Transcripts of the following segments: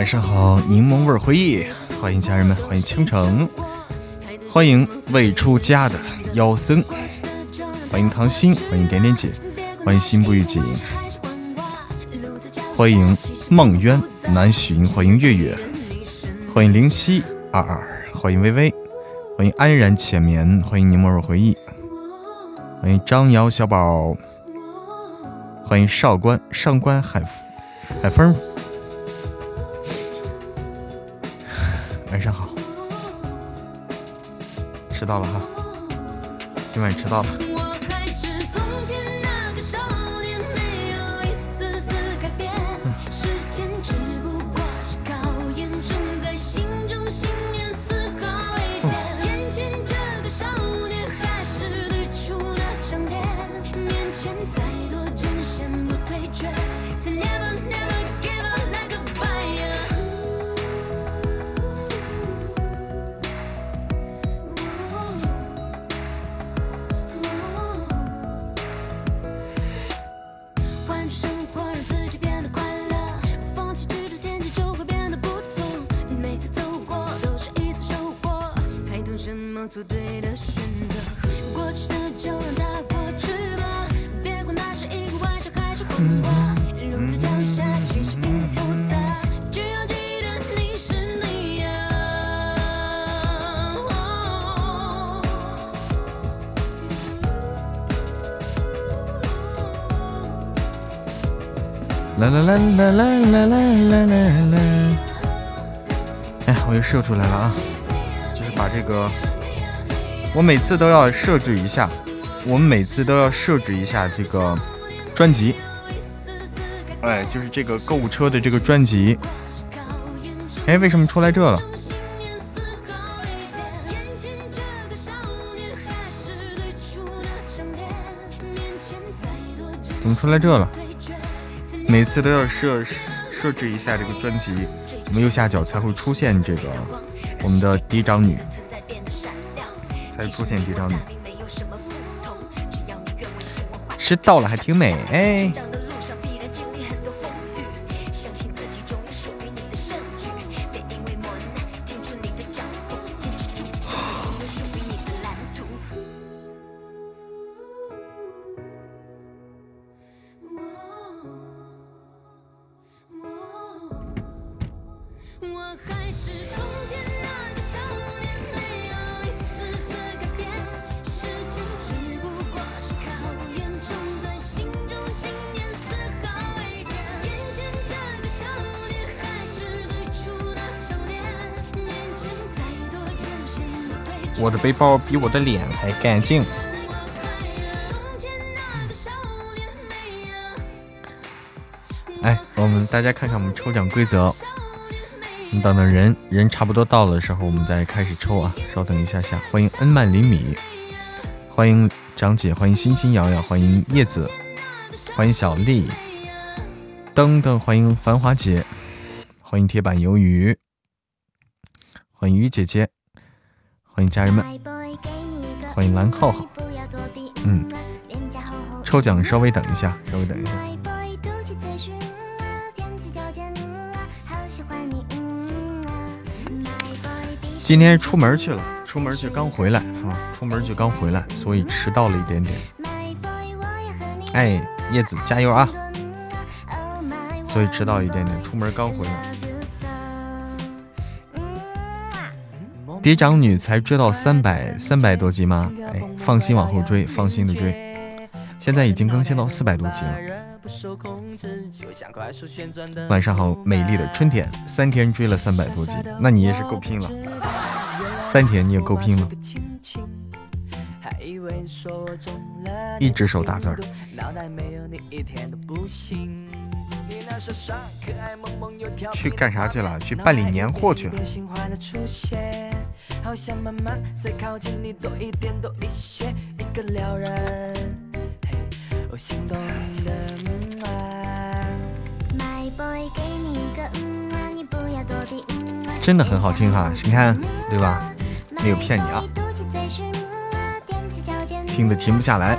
晚上好，柠檬味回忆，欢迎家人们，欢迎倾城，欢迎未出家的妖僧，欢迎唐心，欢迎点点姐，欢迎心不预警，欢迎梦渊南浔，欢迎月月，欢迎灵犀二二，欢迎微微，欢迎安然浅眠，欢迎柠檬味回忆，欢迎张瑶小宝，欢迎少官上官海海风。迟到了哈，今晚迟到了。我每次都要设置一下，我们每次都要设置一下这个专辑。哎，就是这个购物车的这个专辑。哎，为什么出来这了？怎么出来这了？每次都要设设置一下这个专辑，我们右下角才会出现这个我们的嫡长女，才出现这张脸。是到了还挺美哎。背包比我的脸还干净。哎，我们大家看看我们抽奖规则。你等等人人差不多到了的时候，我们再开始抽啊！稍等一下下。欢迎恩曼厘米，欢迎张姐，欢迎欣欣瑶瑶，欢迎叶子，欢迎小丽，等等，欢迎繁华姐，欢迎铁板鱿鱼，欢迎鱼姐姐。欢迎家人们，欢迎蓝浩浩。嗯，抽奖稍微等一下，稍微等一下。今天出门去了，出门去刚回来啊，出门去刚回来，所以迟到了一点点。哎，叶子加油啊！所以迟到一点点，出门刚回来。嫡长女才追到三百三百多集吗？哎，放心往后追，放心的追。现在已经更新到四百多集了。晚上好，美丽的春天，三天追了三百多集，那你也是够拼了。三天你也够拼了。一只手打字儿。去干啥去了？去办理年货去了。好想慢慢再靠近你多一点，多一些，一个撩人，我心动的。My boy，给你一个，你不要躲避。真的很好听哈、你看对吧？没有骗你啊。听得停不下来。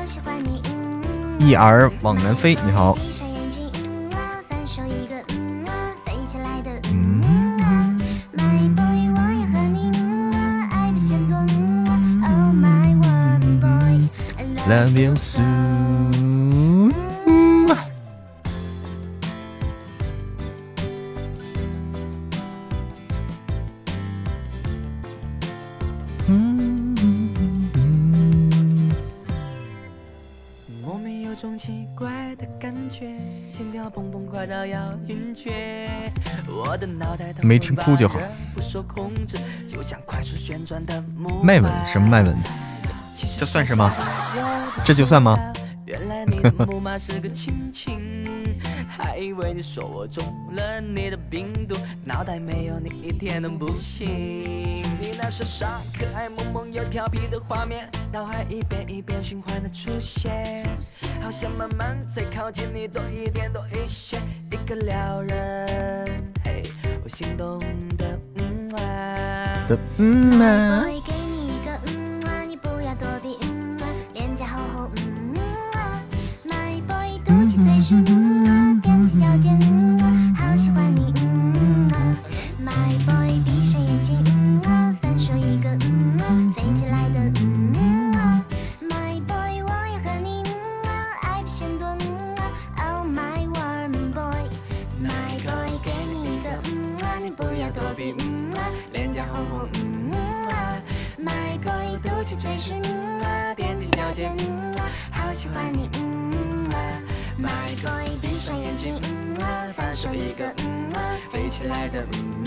一儿往南飞，你好。Love you soon。没听哭就好。麦文什么麦文？这算什么？这就算吗？还以为你说我中了你的病毒，脑袋没有你一天都不行。你那傻傻可爱、萌萌又调皮的画面，脑海一遍一遍循环的出现，好想慢慢再靠近你多一点多一些，一个撩人，嘿，我心动的嗯啊。的嗯啊。Mm-hmm.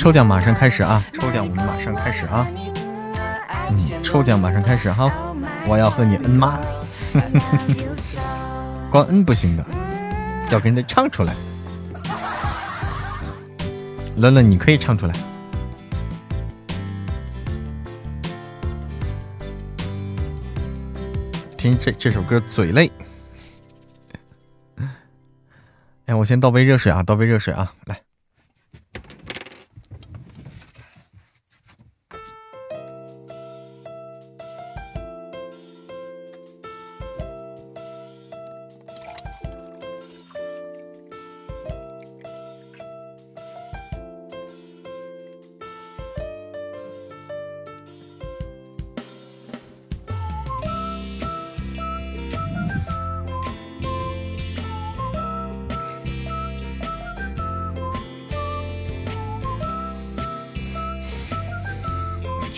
抽奖马上开始啊！抽奖我们马上开始啊！嗯，抽奖马上开始哈！我要和你恩妈，光恩不行的，要跟着唱出来。乐乐，你可以唱出来。听这这首歌，嘴累。哎，我先倒杯热水啊，倒杯热水啊，来。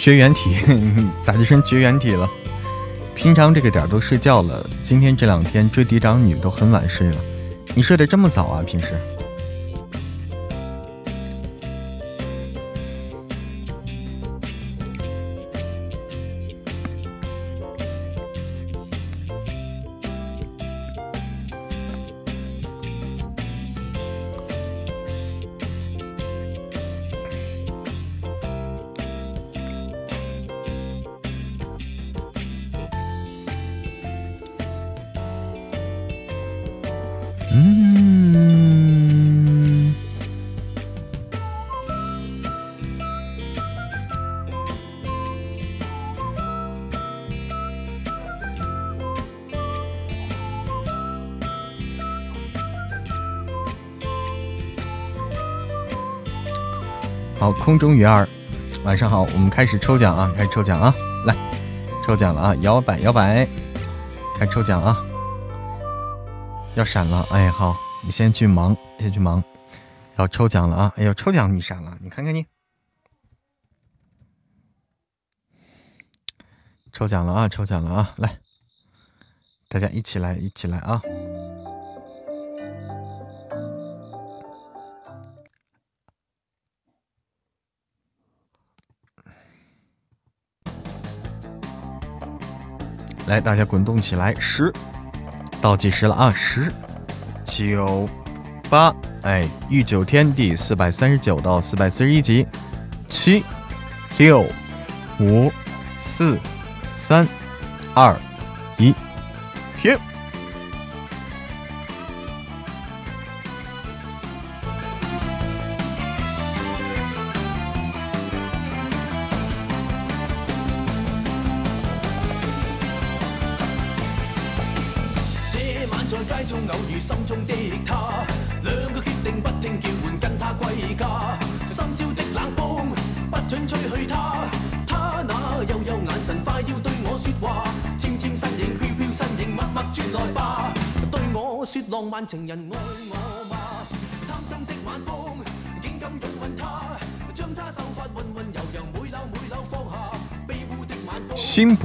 绝缘体，咋就成绝缘体了？平常这个点都睡觉了，今天这两天追嫡长女都很晚睡了。你睡得这么早啊？平时？空中鱼儿，晚上好，我们开始抽奖啊！开始抽奖啊！来，抽奖了啊！摇摆摇摆，开抽奖啊！要闪了，哎，好，你先去忙，先去忙，要抽奖了啊！哎呦，抽奖你闪了，你看看你，抽奖了啊！抽奖了啊！来，大家一起来，一起来啊！来，大家滚动起来！十，倒计时了啊！十、九、八，哎，御九天第四百三十九到四百四十一集，七、六、五、四、三、二、一，停。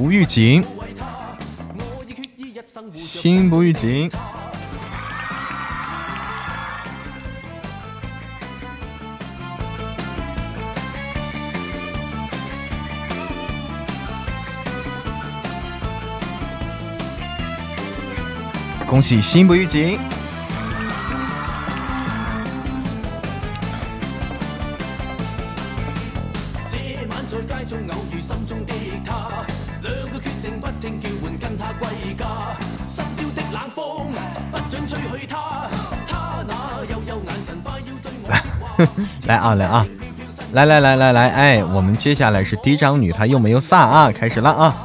不预警，心不预警。恭喜心不预警。啊来啊，来来来来来，哎，我们接下来是嫡长女，她又没有撒啊，开始了啊，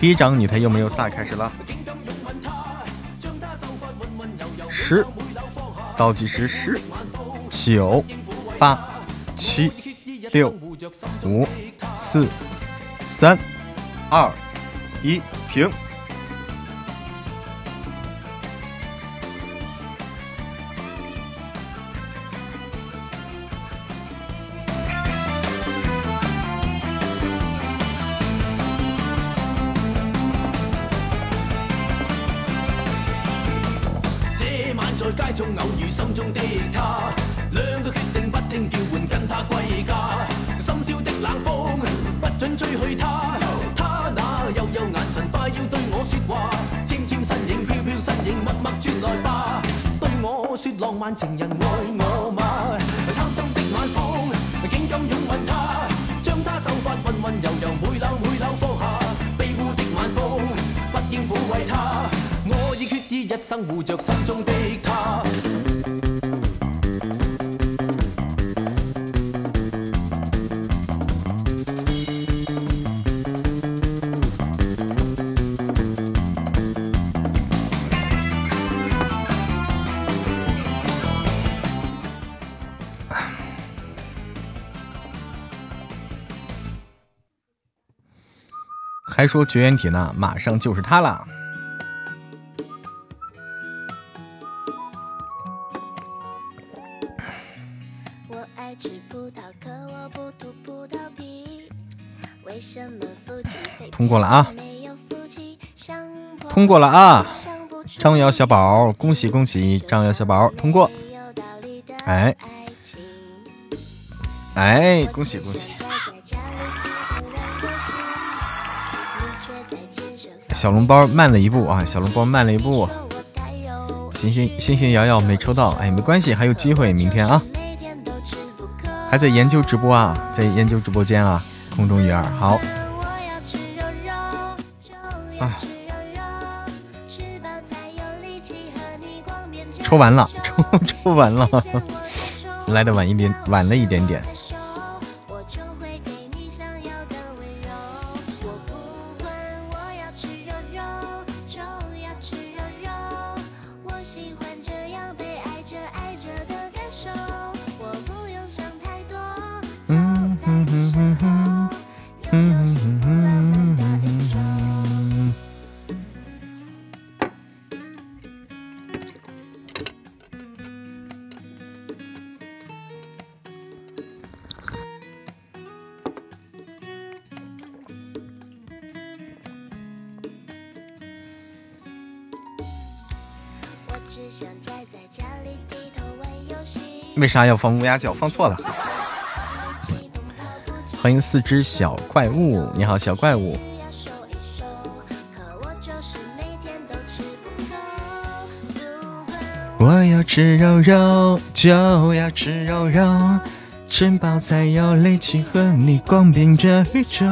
嫡长女她又没有撒，开始了。十，倒计时十，九，八，七，六，五，四，三，二，一，停。还说绝缘体呢，马上就是它了。通过了啊！通过了啊！张瑶小宝，恭喜恭喜！张瑶小宝通过。哎，哎，恭喜恭喜！小笼包慢了一步啊！小笼包慢了一步，星星星星摇摇没抽到，哎，没关系，还有机会，明天啊！还在研究直播啊，在研究直播间啊，空中鱼儿好。啊！抽完了，抽 抽完了，来的晚一点，晚了一点点。啥要放乌鸦叫？放错了。欢迎四只小怪物，你好，小怪物。我要吃肉肉，就要吃肉肉，吃饱才有力气和你逛遍这宇宙。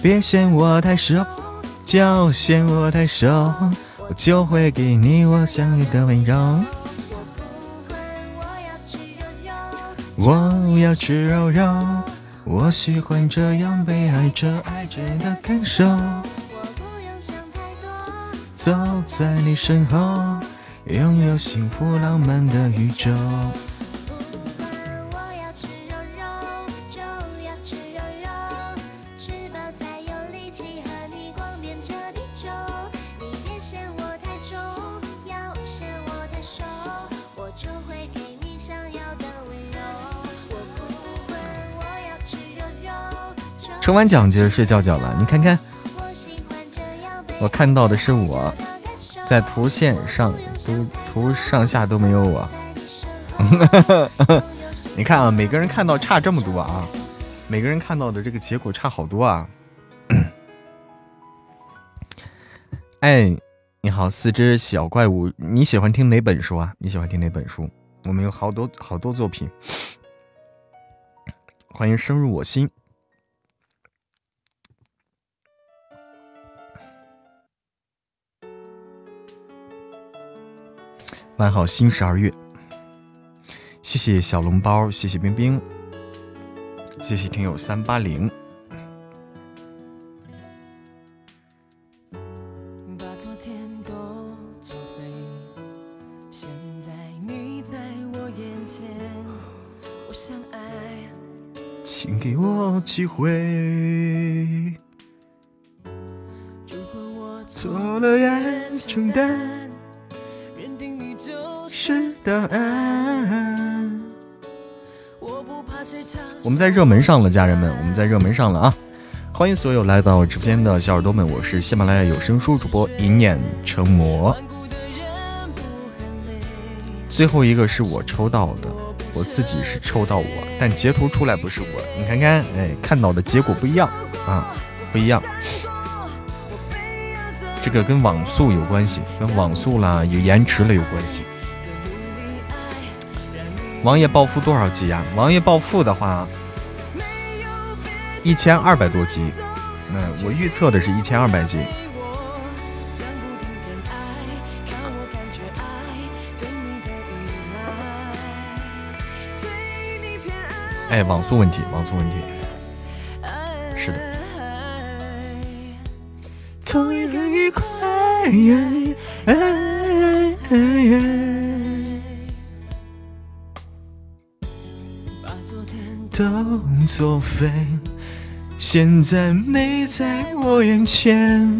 别嫌我太瘦，就嫌我太瘦，我就会给你我想要的温柔。我要吃肉肉，我喜欢这样被爱着爱着的感受。走在你身后，拥有幸福浪漫的宇宙。抽完奖就睡觉觉了。你看看，我看到的是我在图线上都图上下都没有我。你看啊，每个人看到差这么多啊，每个人看到的这个结果差好多啊。哎，你好，四只小怪物，你喜欢听哪本书啊？你喜欢听哪本书？我们有好多好多作品，欢迎深入我心。晚好，新十二月。谢谢小笼包，谢谢冰冰，谢谢听友三八零。请给我机会。热门上了，家人们，我们在热门上了啊！欢迎所有来到直播间的小耳朵们，我是喜马拉雅有声书主播一念成魔。最后一个是我抽到的。我自己是抽到我，但截图出来不是我。你看看，哎，看到的结果不一样啊，不一样。这个跟网速有关系，跟网速啦有延迟了有关系。王爷暴富多少级呀？王爷暴富的话，一千二百多级。那我预测的是一千二百级。哎，网速问题，网速问题，是的。痛也很愉快，现在你在我眼前。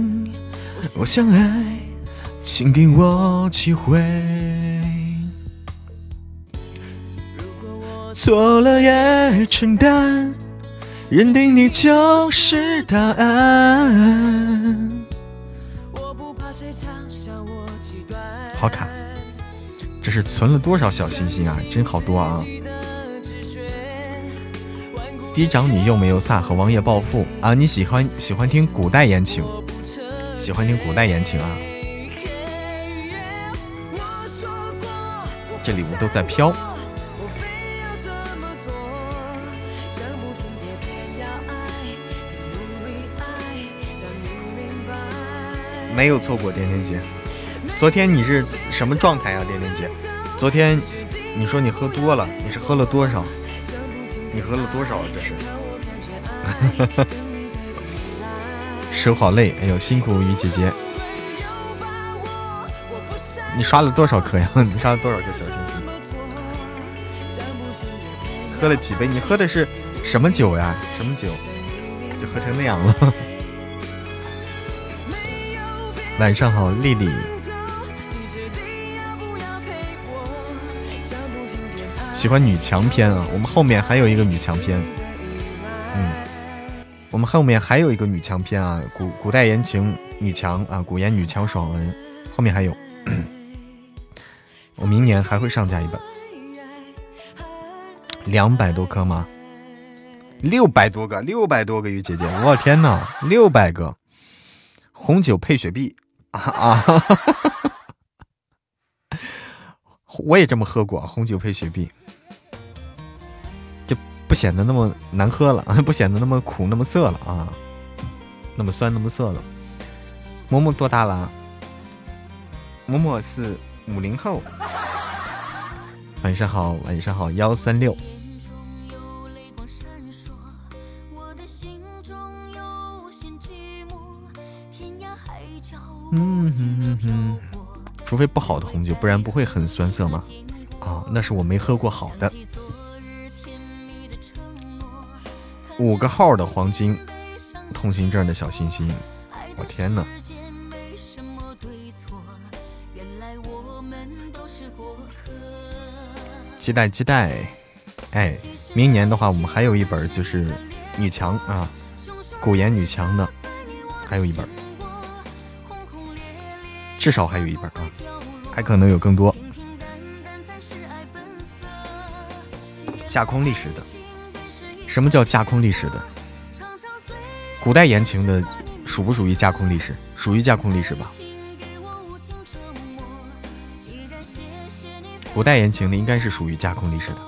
我想爱，请给我机会。错了也承担，认定你就是答案。好卡，这是存了多少小心心啊？真好多啊！嫡长女又没有飒和王爷暴富啊！你喜欢喜欢听古代言情，喜欢听古代言情啊？这礼物都在飘。没有错过，点点姐。昨天你是什么状态啊，点点姐？昨天你说你喝多了，你是喝了多少？你喝了多少啊？这是。手好累，哎呦，辛苦于姐姐。你刷了多少颗呀？你刷了多少颗小星星？喝了几杯？你喝的是什么酒呀？什么酒？就喝成那样了。晚上好，丽丽。喜欢女强篇啊，我们后面还有一个女强篇。嗯，我们后面还有一个女强篇啊，古古代言情女强啊，古言女强爽文，后面还有。我明年还会上架一本。两百多颗吗？六百多个，六百多个鱼姐姐，我天呐，六百个红酒配雪碧。啊，我也这么喝过红酒配雪碧，不显得那么难喝了，不显得那么苦那么涩了啊，那么酸那么涩了。嬷嬷多大了？嬷嬷是五零后。晚上好，晚上好，幺三六。嗯哼哼哼，除非不好的红酒，不然不会很酸涩吗？啊，那是我没喝过好的。五个号的黄金通行证的小心心，我天哪！期待期待，哎，明年的话，我们还有一本就是女强啊，古颜女强的还有一本，至少还有一本啊，还可能有更多。架空历史的，什么叫架空历史的？古代言情的属不属于架空历史？属于架空历史吧。古代言情的应该是属于架空历史的。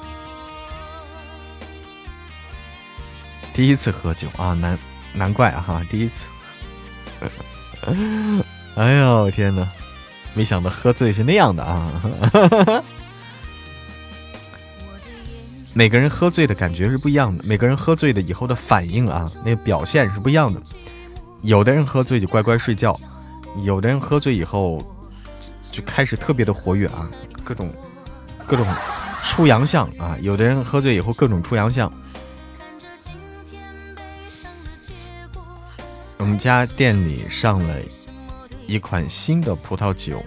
第一次喝酒啊，难难怪啊哈，第一次。哎呦天哪，没想到喝醉是那样的啊！每个人喝醉的感觉是不一样的，每个人喝醉的以后的反应啊，那个表现是不一样的。有的人喝醉就乖乖睡觉，有的人喝醉以后就开始特别的活跃啊，各种各种出洋相啊。有的人喝醉以后各种出洋相。我们家店里上了一款新的葡萄酒，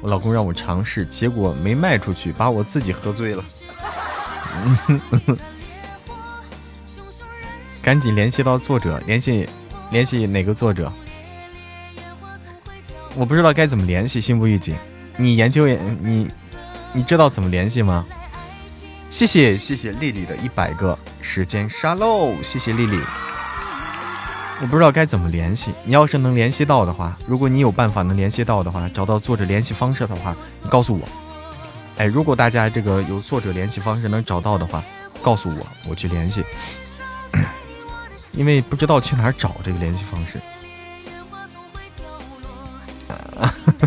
我老公让我尝试，结果没卖出去，把我自己喝醉了。赶紧联系到作者，联系联系哪个作者？我不知道该怎么联系，心不预警。你研究你你知道怎么联系吗？谢谢谢谢丽丽的一百个时间沙漏，谢谢丽丽。我不知道该怎么联系，你要是能联系到的话，如果你有办法能联系到的话，找到作者联系方式的话，你告诉我。哎，如果大家这个有作者联系方式能找到的话，告诉我，我去联系。因为不知道去哪儿找这个联系方式，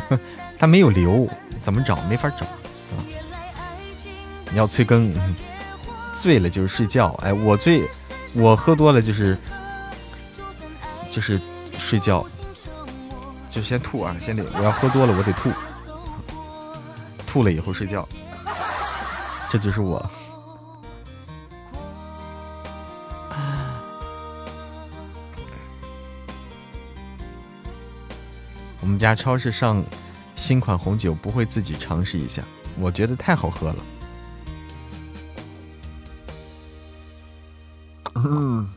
他没有留，怎么找？没法找啊！你要催更，醉了就是睡觉。哎，我醉，我喝多了就是。就是睡觉，就先吐啊，先得我要喝多了，我得吐，吐了以后睡觉，这就是我。我们家超市上新款红酒，不会自己尝试一下？我觉得太好喝了。嗯。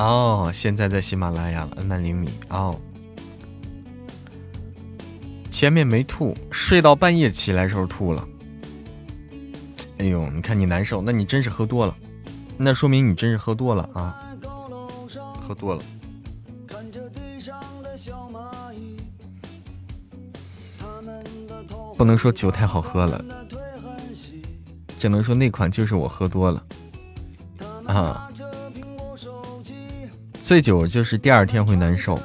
哦，现在在喜马拉雅了，恩曼厘米哦。前面没吐，睡到半夜起来时候吐了。哎呦，你看你难受，那你真是喝多了，那说明你真是喝多了啊，喝多了。不能说酒太好喝了，只能说那款就是我喝多了啊。醉酒就是第二天会难受，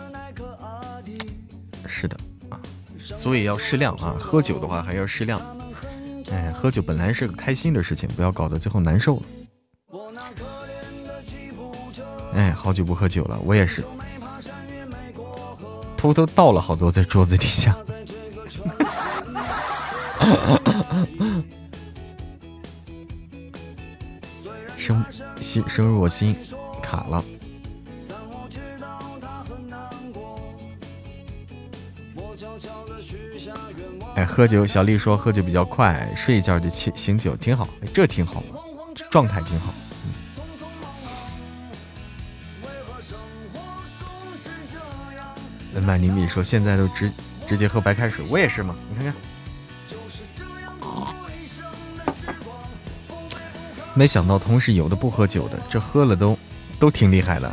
是的啊，所以要适量啊。喝酒的话还要适量，哎，喝酒本来是个开心的事情，不要搞得最后难受了。哎，好久不喝酒了，我也是，偷偷倒了好多在桌子底下。生心生入我心，卡了。哎，喝酒，小丽说喝酒比较快，睡一觉就醒醒酒，挺好，这挺好，状态挺好。嗯，满厘米说现在都直直接喝白开水，我也是嘛，你看看。没想到同事有的不喝酒的，这喝了都都挺厉害的。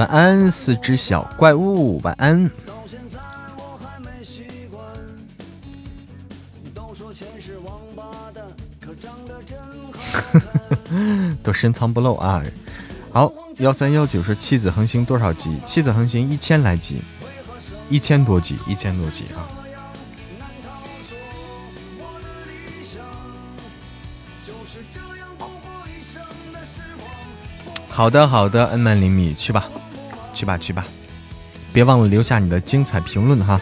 晚安，四只小怪物。晚安。都深藏不露啊！好，幺三幺九是妻子横行多少集？妻子横行一千来集，一千多集，一千多集啊！好的，好的，恩曼厘米，去吧，去吧，去吧，别忘了留下你的精彩评论哈。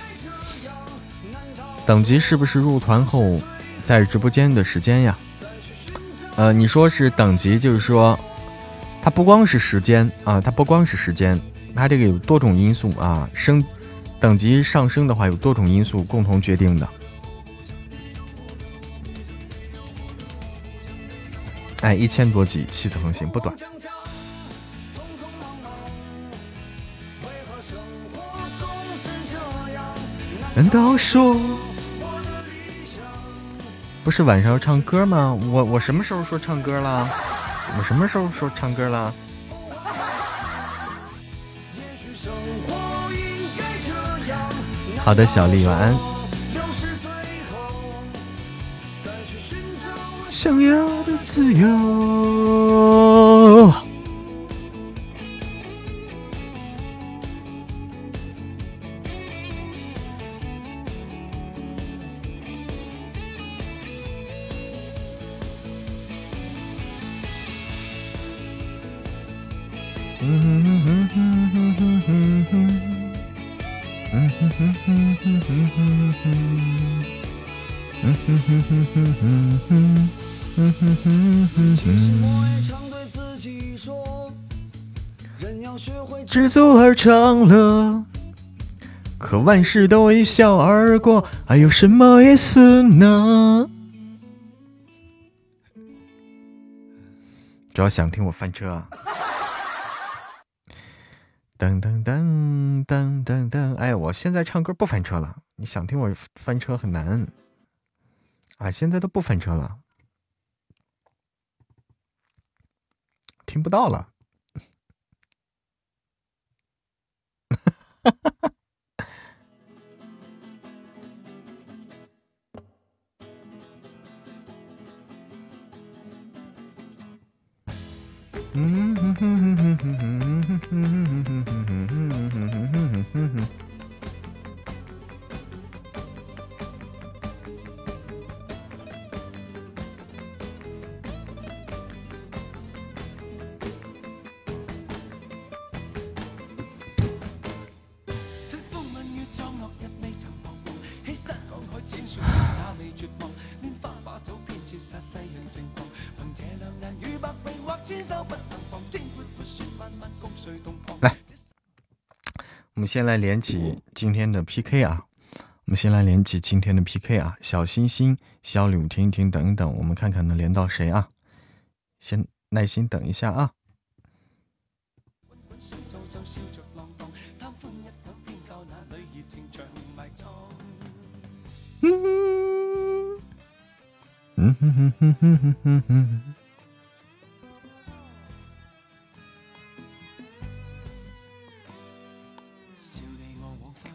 等级是不是入团后在直播间的时间呀？呃，你说是等级，就是说它不光是时间啊，它不光是时间，它这个有多种因素啊，升等级上升的话有多种因素共同决定的。哎，一千多级，七次横行不短。难道说不是晚上要唱歌吗？我我什么时候说唱歌了？我什么时候说唱歌了？好的，小丽晚安。想要的自由。而长乐，可万事都一笑而过，还有什么意思呢？主要想听我翻车啊！噔噔噔噔噔噔！哎，我现在唱歌不翻车了。你想听我翻车很难啊！现在都不翻车了，听不到了。哈哈哈。嗯哼哼哼哼哼哼哼哼哼哼哼哼哼来，我们先来连起今天的 PK 啊！我们先来连起今天的 PK 啊！小星星，小礼物，听一听，等一等，我们看看能连到谁啊！先耐心等一下啊！嗯。嗯哼哼哼哼哼哼。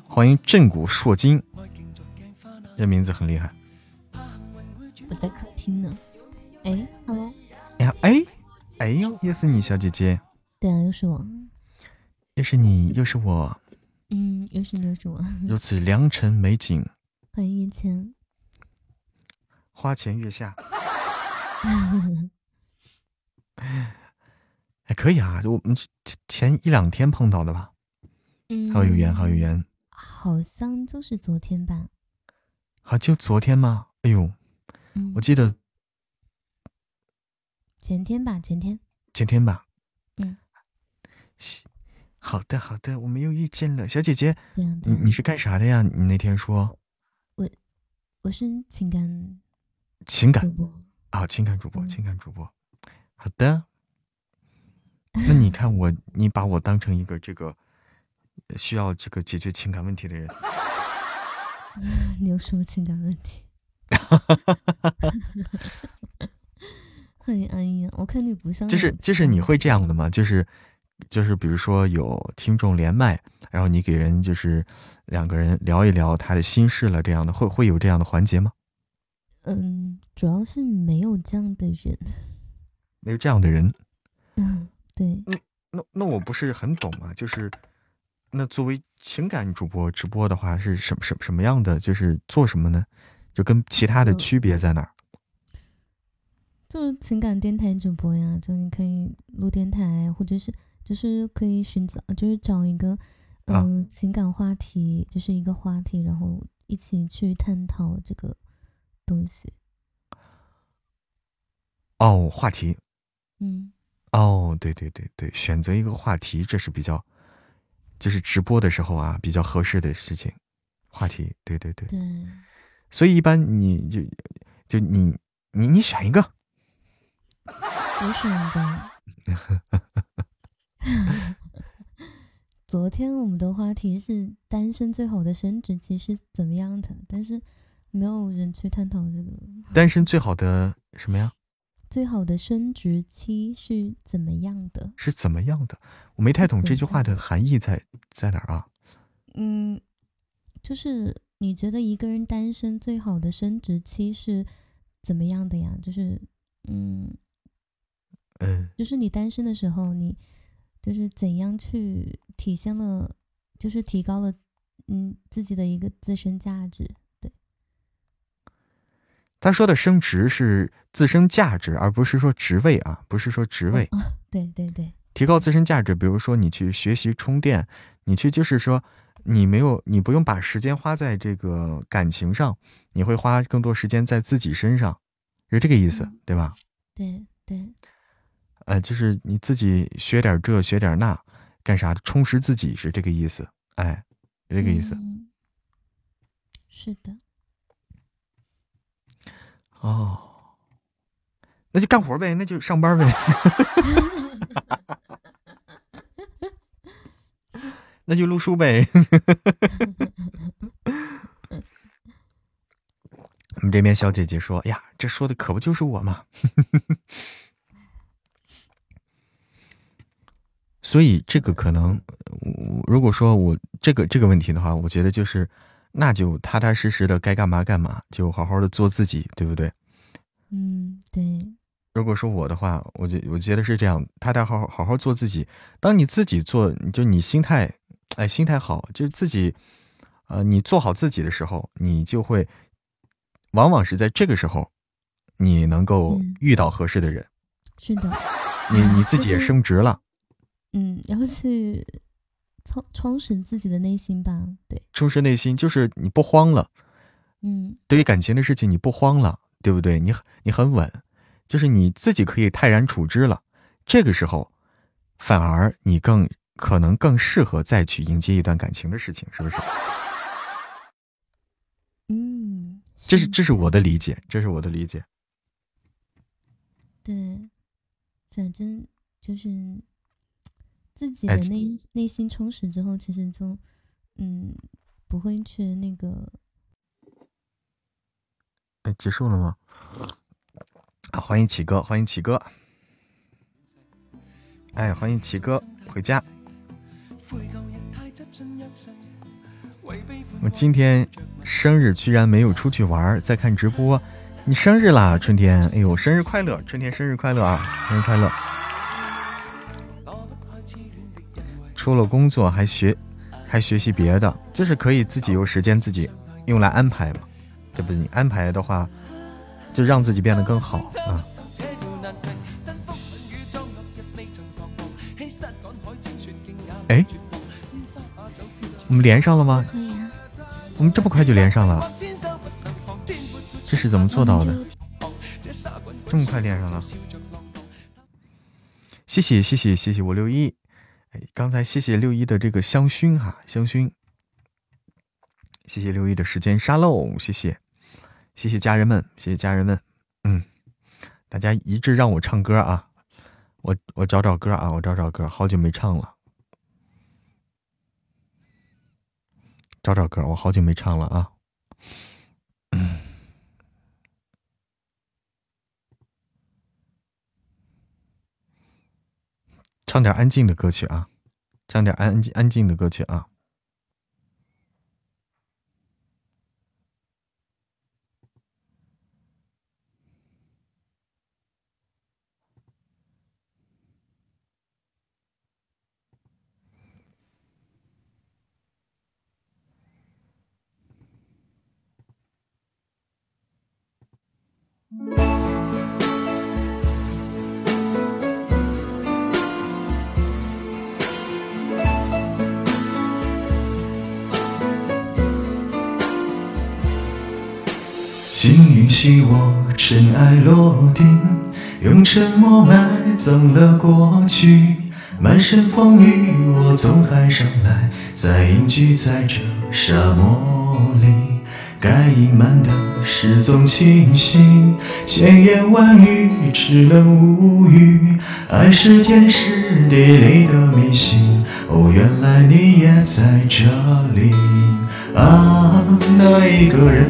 欢迎震古烁今，这名字很厉害。我在客厅呢。哎，Hello。哎呀，哎，哎呦，又是你，小姐姐。对啊，又是我。又是你，又是我。嗯，又是你，又是我。如此良辰美景。欢迎月前。花前月下。还 可以啊，就我们前一两天碰到的吧。嗯。好有缘，好有缘。好像就是昨天吧，啊，就昨天吗？哎呦，我记得前天吧，前天，前天吧。嗯，好的，好的，我们又遇见了，小姐姐。对你你是干啥的呀？你那天说，我我是情感情感啊，情感主播，情感主播。好的，那你看我，你把我当成一个这个。需要这个解决情感问题的人，你有什么情感问题？欢迎安逸，我看你不像。就是就是你会这样的吗？就是就是比如说有听众连麦，然后你给人就是两个人聊一聊他的心事了，这样的会会有这样的环节吗？嗯，主要是没有这样的人，没有这样的人。嗯，对。那那我不是很懂啊，就是那作为情感主播直播的话，是什么什什么样的？就是做什么呢？就跟其他的区别在哪儿？就是情感电台主播呀，就你可以录电台，或者是就是可以寻找，就是找一个嗯情感话题，就是一个话题，然后一起去探讨这个东西。哦，话题，嗯，哦，对对对对，选择一个话题，这是比较，就是直播的时候啊，比较合适的事情。话题，对对对，对。所以一般你就就你你你选一个，我选一个。昨天我们的话题是单身最好的生殖期是怎么样的，但是没有人去探讨这个。单身最好的什么呀？最好的生殖期是怎么样的？是怎么样的？我没太懂这句话的含义在在哪儿啊？嗯，就是你觉得一个人单身最好的生殖期是怎么样的呀？就是嗯嗯，就是你单身的时候，你就是怎样去体现了，就是提高了嗯自己的一个自身价值。他说的升职是自身价值，而不是说职位啊，不是说职位。对对对，提高自身价值，比如说你去学习充电，你去就是说你没有，你不用把时间花在这个感情上，你会花更多时间在自己身上，是这个意思，对吧？对对，呃，就是你自己学点这学点那，干啥充实自己是这个意思，哎，是这个意思。是的。哦，那就干活呗，那就上班呗，那就录书呗。我们这边小姐姐说：“呀，这说的可不就是我吗？” 所以这个可能，如果说我这个这个问题的话，我觉得就是。那就踏踏实实的该干嘛干嘛，就好好的做自己，对不对？嗯，对。如果说我的话，我觉我觉得是这样，踏踏好好好好做自己。当你自己做，就你心态，哎，心态好，就自己，呃，你做好自己的时候，你就会，往往是在这个时候，你能够遇到合适的人。是的。你你自己也升职了。嗯，然后是。充充实自己的内心吧，对，充实内心就是你不慌了，嗯，对于感情的事情你不慌了，对不对？你你很稳，就是你自己可以泰然处之了。这个时候，反而你更可能更适合再去迎接一段感情的事情，是不是？嗯，这是这是我的理解，这是我的理解。对，反正就是。自己的内内心充实之后，其实就嗯不会去那个。哎，结束了吗？啊，欢迎启哥，欢迎启哥。哎，欢迎启哥回家。我今天生日居然没有出去玩，在看直播。你生日啦，春天！哎呦，生日快乐，春天生日快乐啊，生日快乐！除了工作还学，还学习别的，这是可以自己有时间自己用来安排嘛？这不对你安排的话，就让自己变得更好啊。哎，我们连上了吗？我们这么快就连上了，这是怎么做到的？这么快连上了？谢谢谢谢谢谢我六一。哎刚才谢谢六一的这个香薰哈，香薰。谢谢六一的时间沙漏，谢谢，谢谢家人们，谢谢家人们，嗯，大家一致让我唱歌啊，我我找找歌啊，我找找歌，好久没唱了，找找歌，我好久没唱了啊，唱点安静的歌曲啊。唱点安安静安静的歌曲啊！请允许我尘埃落定，用沉默埋葬了过去。满身风雨，我从海上来，再隐居在这沙漠里。该隐瞒的事总清晰，千言万语只能无语。爱是天时地利的迷信，哦，原来你也在这里啊，那一个人。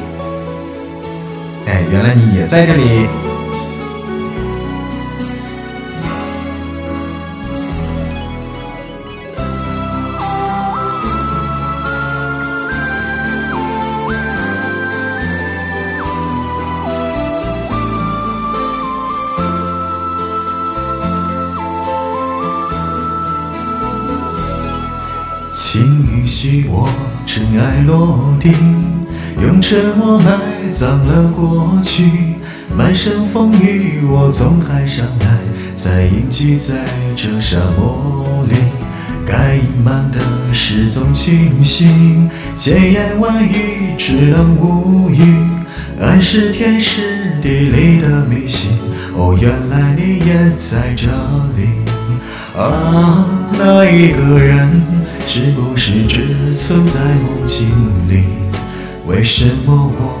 哎，原来你也在这里。请允许我尘埃落定，用沉默埋。葬了过去，满身风雨，我从海上来，再隐居在这沙漠里。该隐瞒的事总清晰，千言万语只能无语。爱是天时地利的迷信，哦，原来你也在这里。啊，那一个人是不是只存在梦境里？为什么我？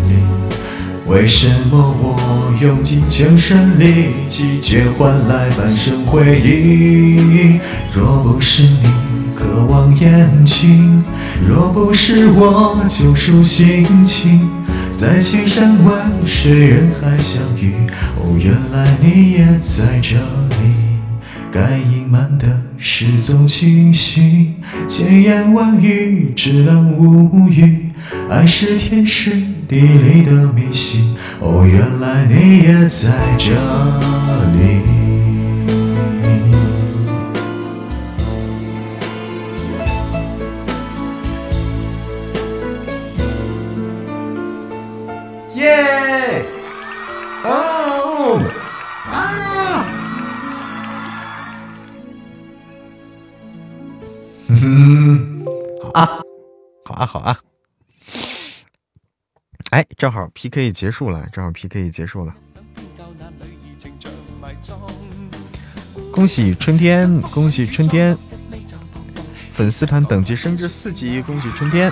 为什么我用尽全身力气，却换来半生回忆？若不是你渴望眼睛，若不是我救赎心情，在千山万水人海相遇。哦，原来你也在这里。该隐瞒的事总清晰，千言万语只能无语。爱是天时地里的迷信，哦，原来你也在这里。耶！哦！啊！嗯，好啊，好啊，好啊。哎，正好 PK 结束了，正好 PK 结束了。恭喜春天，恭喜春天，粉丝团等级升至四级，恭喜春天。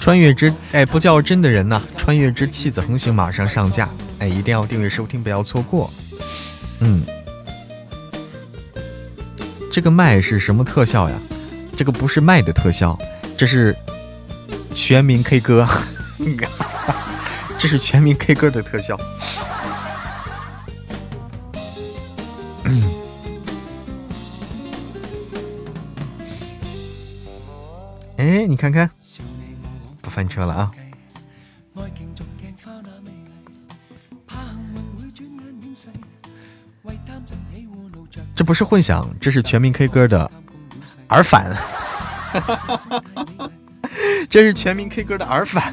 穿越之哎，不叫真的人呐！穿越之弃子横行马上上架，哎，一定要订阅收听，不要错过。嗯。这个麦是什么特效呀？这个不是麦的特效，这是全民 K 歌，这是全民 K 歌的特效。哎，你看看，不翻车了啊！这不是混响，这是全民 K 歌的耳返，这是全民 K 歌的耳返，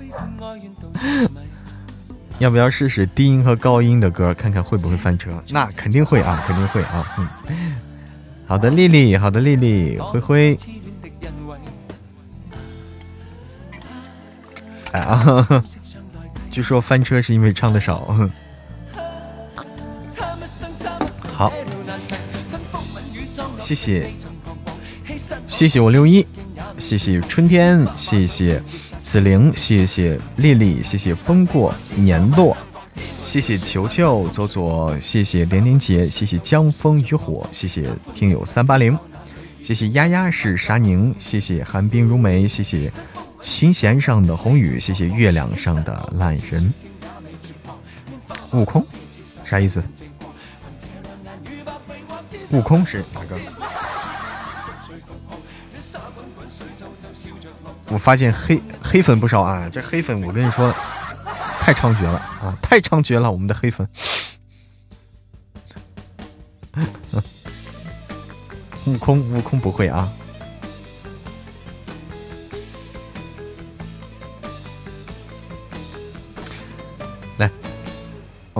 要不要试试低音和高音的歌，看看会不会翻车？那肯定会啊，肯定会啊。嗯，好的，丽丽，好的，丽丽，灰灰。哎啊！据说翻车是因为唱的少。好，谢谢，谢谢我六一，谢谢春天，谢谢紫菱，谢谢丽丽，谢谢风过年落，谢谢球球左左，谢谢连连姐，谢谢江风渔火，谢谢听友三八零，谢谢丫丫是沙宁，谢谢寒冰如梅，谢谢。琴弦上的红雨，谢谢月亮上的烂人。悟空，啥意思？悟空是哪个？我发现黑黑粉不少啊！这黑粉，我跟你说，太猖獗了啊！太猖獗了，我们的黑粉。悟空，悟空不会啊。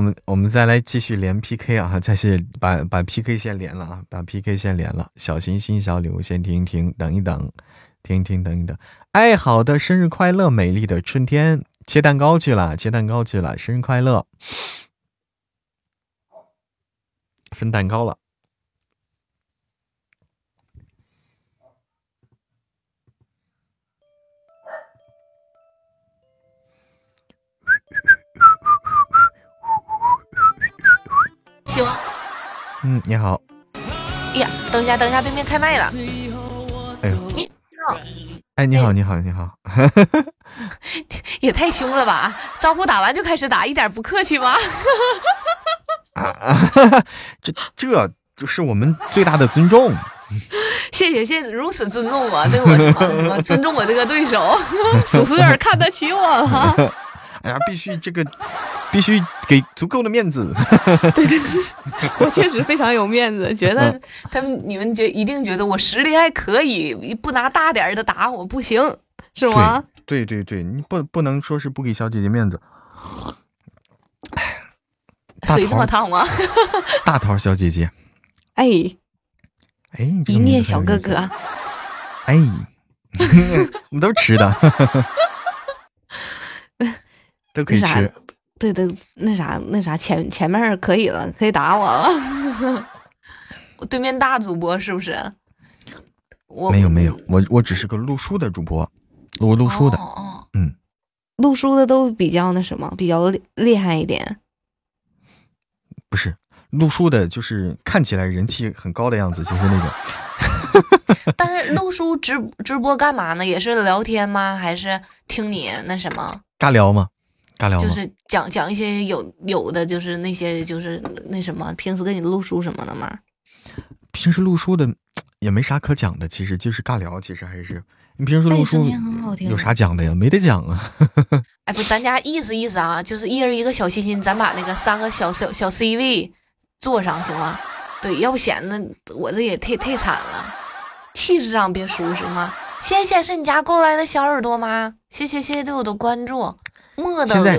我们我们再来继续连 PK 啊！再是把把 PK 先连了啊！把 PK 先连了。小心心小礼物，先停一停，等一等，停一停，等一等。爱好的生日快乐，美丽的春天，切蛋糕去了，切蛋糕去了，生日快乐，分蛋糕了。嗯，你好。哎呀，等一下，等一下，对面开麦了。哎呦，你好。哎，你好，你好，你好。也太凶了吧！招呼打完就开始打，一点不客气吗？啊啊！这这就是我们最大的尊重。谢谢谢谢，如此尊重我，对我尊重我这个对手，属实有点看得起我了。哎呀，必须这个。必须给足够的面子。对对对，我确实非常有面子，觉得他们你们觉一定觉得我实力还可以，不拿大点的打我不行，是吗？对对对，你不不能说是不给小姐姐面子。水这么烫吗？大桃小姐姐，哎哎，一念小哥哥，哎，我们都是吃的，都可以吃。对对，那啥那啥，前前面可以了，可以打我了。我 对面大主播是不是？我没有没有，我我只是个录书的主播，我录书的。哦嗯，录书的都比较那什么，比较厉害一点。不是录书的，就是看起来人气很高的样子，就是那种。但是录书直直播干嘛呢？也是聊天吗？还是听你那什么？尬聊吗？就是讲讲一些有有的，就是那些就是那什么，平时跟你录书什么的吗？平时录书的也没啥可讲的，其实就是尬聊。其实还是你平时录书有啥讲的呀？没得讲啊。哎，不，咱家意思意思啊，就是一人一个小心心，咱把那个三个小小小 C 位坐上行吗？对，要不显得我这也太太惨了，气势上别输是吗？谢谢，是你家过来的小耳朵吗？谢谢谢谢对我的关注。现在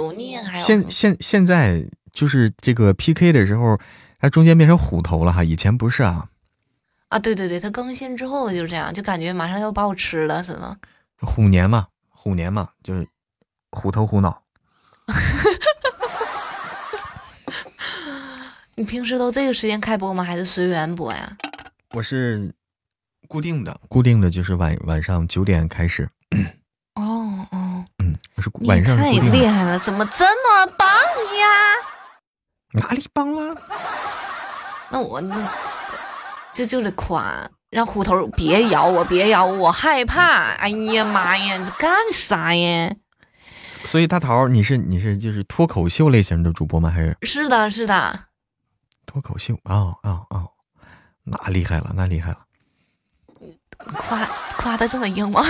现现现在就是这个 P K 的时候，它中间变成虎头了哈，以前不是啊。啊，对对对，它更新之后就这样，就感觉马上要把我吃了似的。虎年嘛，虎年嘛，就是虎头虎脑。你平时都这个时间开播吗？还是随缘播呀？我是固定的，固定的就是晚晚上九点开始。晚上太厉害了，怎么这么棒呀？哪里棒了？那我那这就得夸，让虎头别咬我，别咬我，我害怕。哎呀妈呀，你干啥呀？所以大桃，你是你是就是脱口秀类型的主播吗？还是？是的，是的。脱口秀啊啊啊！那厉害了，那厉害了。夸夸的这么硬吗？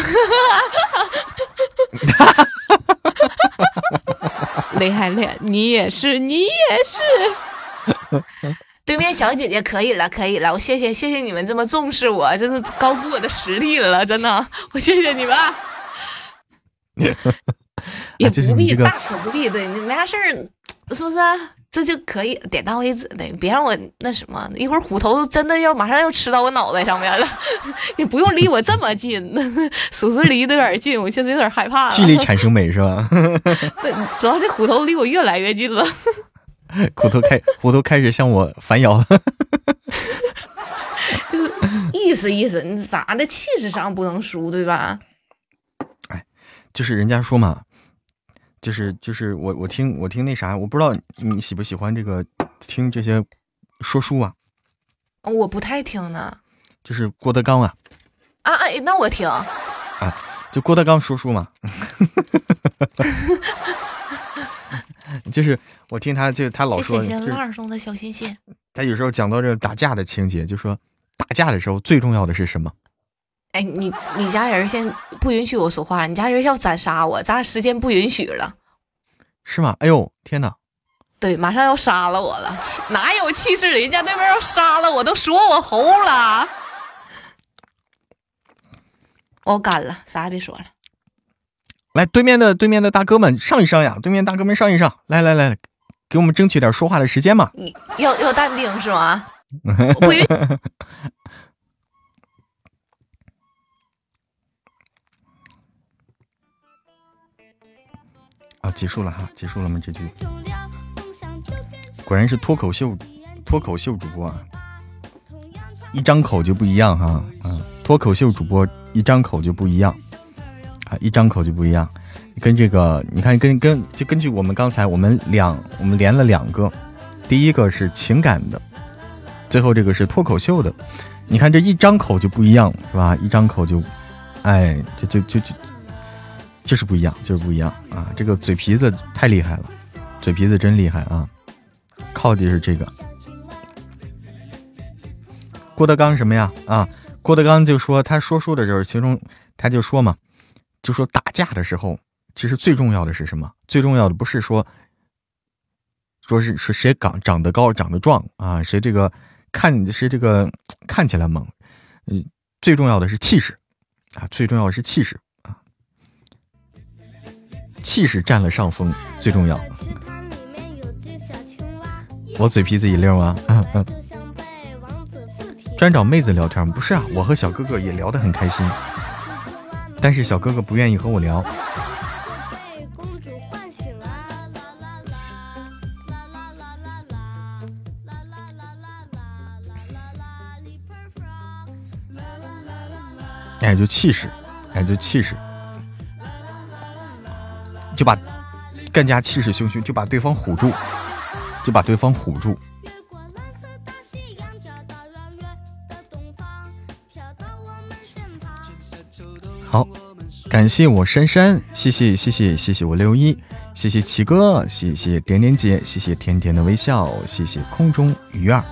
厉害厉害，你也是，你也是。对面小姐姐可以了，可以了，我谢谢谢谢你们这么重视我，真的高估我的实力了，真的，我谢谢你们。也不必，大可不必，对你没啥事儿，是不是？这就可以点到为止的，别让我那什么，一会儿虎头真的要马上要吃到我脑袋上面了，你不用离我这么近，属实离得有点近，我现在有点害怕了。距离产生美是吧？对，主要这虎头离我越来越近了。虎头开虎头开始向我反咬了，就是意思意思，你咋的气势上不能输，对吧？哎，就是人家说嘛。就是就是我我听我听那啥，我不知道你喜不喜欢这个听这些说书啊？我不太听呢。就是郭德纲啊。啊哎，那我听。啊，就郭德纲说书嘛。就是我听他，就他老说。谢谢浪送的小心心。他有时候讲到这打架的情节，就说打架的时候最重要的是什么？哎，你你家人先不允许我说话，你家人要斩杀我，咱俩时间不允许了，是吗？哎呦，天哪！对，马上要杀了我了，哪有气势？人家那边要杀了我，都说我猴了，我干了，啥也别说了。来，对面的对面的大哥们上一上呀！对面大哥们上一上，来来来，给我们争取点说话的时间嘛！你要要淡定是吗？不允。啊，结束了哈，结束了吗？这句果然是脱口秀，脱口秀主播啊，一张口就不一样哈，嗯，脱口秀主播一张口就不一样啊，一张口就不一样，跟这个你看，跟跟就根据我们刚才我们两我们连了两个，第一个是情感的，最后这个是脱口秀的，你看这一张口就不一样是吧？一张口就，哎，就就就就。就是不一样，就是不一样啊！这个嘴皮子太厉害了，嘴皮子真厉害啊！靠的是这个郭德纲什么呀？啊，郭德纲就说他说书的时候，其中他就说嘛，就说打架的时候，其实最重要的是什么？最重要的不是说说是是谁长长得高、长得壮啊，谁这个看是这个看起来猛，嗯，最重要的是气势啊，最重要的是气势。气势占了上风，最重要。我嘴皮子一溜啊，专找妹子聊天不是啊，我和小哥哥也聊得很开心，但是小哥哥不愿意和我聊。哎，就气势，哎，就气势。就把更加气势汹汹，就把对方唬住，就把对方唬住。好，感谢我珊珊，谢谢谢谢谢谢我六一，谢谢奇哥，谢谢点点姐，谢谢甜甜的微笑，谢谢空中鱼儿，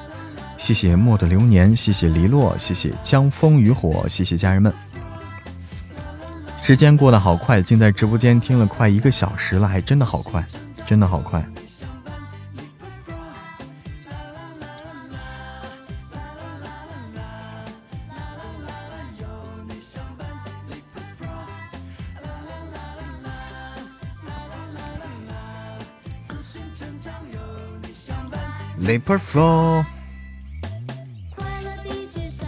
谢谢墨的流年，谢谢黎落，谢谢江风雨火，谢谢家人们。时间过得好快，竟在直播间听了快一个小时了，还真的好快，真的好快。Leper flow，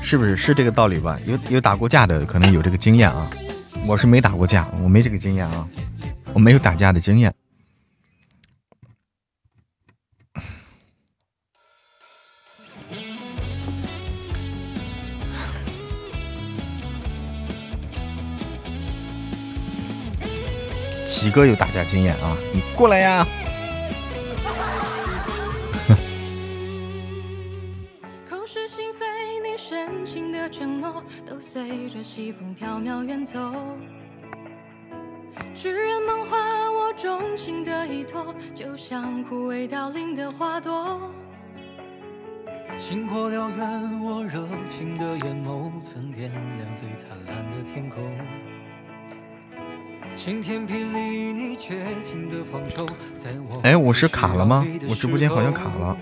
是不是是这个道理吧？有有打过架的，可能有这个经验啊。我是没打过架，我没这个经验啊，我没有打架的经验。奇哥有打架经验啊，你过来呀！都随着西风飘渺远走，痴人梦话，我衷心的依托，就像枯萎凋零的花朵。星火燎原，我热情的眼眸曾点亮最灿烂的天空。晴天霹雳，你绝情的放手，在我哎，我是卡了吗？我直播间好像卡了，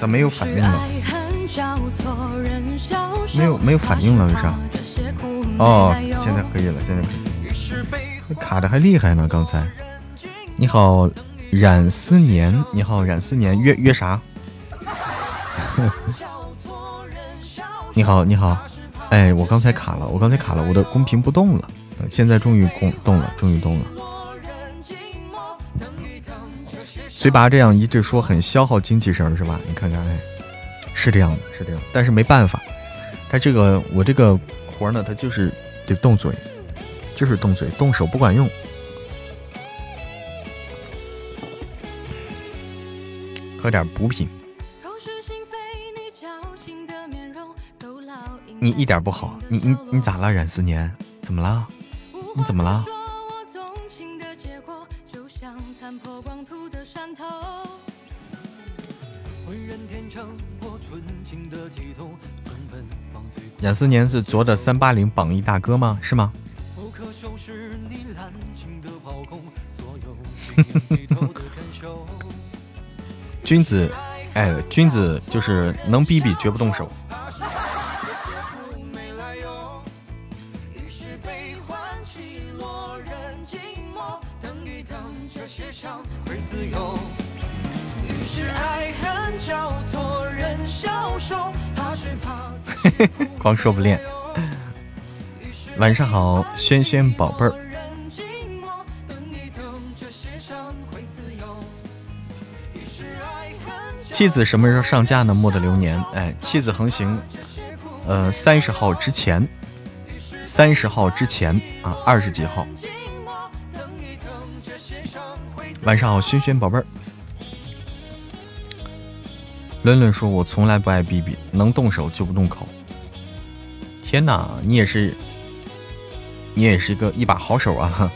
咋没有反应呢？没有没有反应了，为啥？哦，现在可以了，现在可以。卡的还厉害呢，刚才。你好，冉思年，你好，冉思年，约约啥？你好，你好，哎，我刚才卡了，我刚才卡了，我的公屏不动了，现在终于公动了，终于动了。随拔这样一直说很消耗精气神是吧？你看看，哎，是这样的，是这样，但是没办法，他这个我这个活呢，他就是得动嘴，就是动嘴，动手不管用。喝点补品。你一点不好，你你你咋了？冉思年，怎么了？你怎么了？冉思年是卓的三八零榜一大哥吗？是吗？君子，哎，君子就是能逼逼绝不动手。光说不练。晚上好，轩轩宝贝儿。妻子什么时候上架呢？墨的流年，哎，妻子横行，呃，三十号之前，三十号之前啊，二十几号。晚上好，轩轩宝贝儿。伦伦说：“我从来不爱逼逼，能动手就不动口。”天哪，你也是，你也是一个一把好手啊！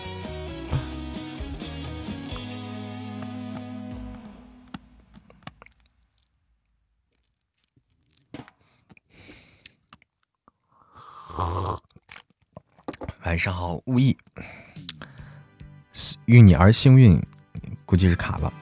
晚上好，无意，遇你而幸运，估计是卡了。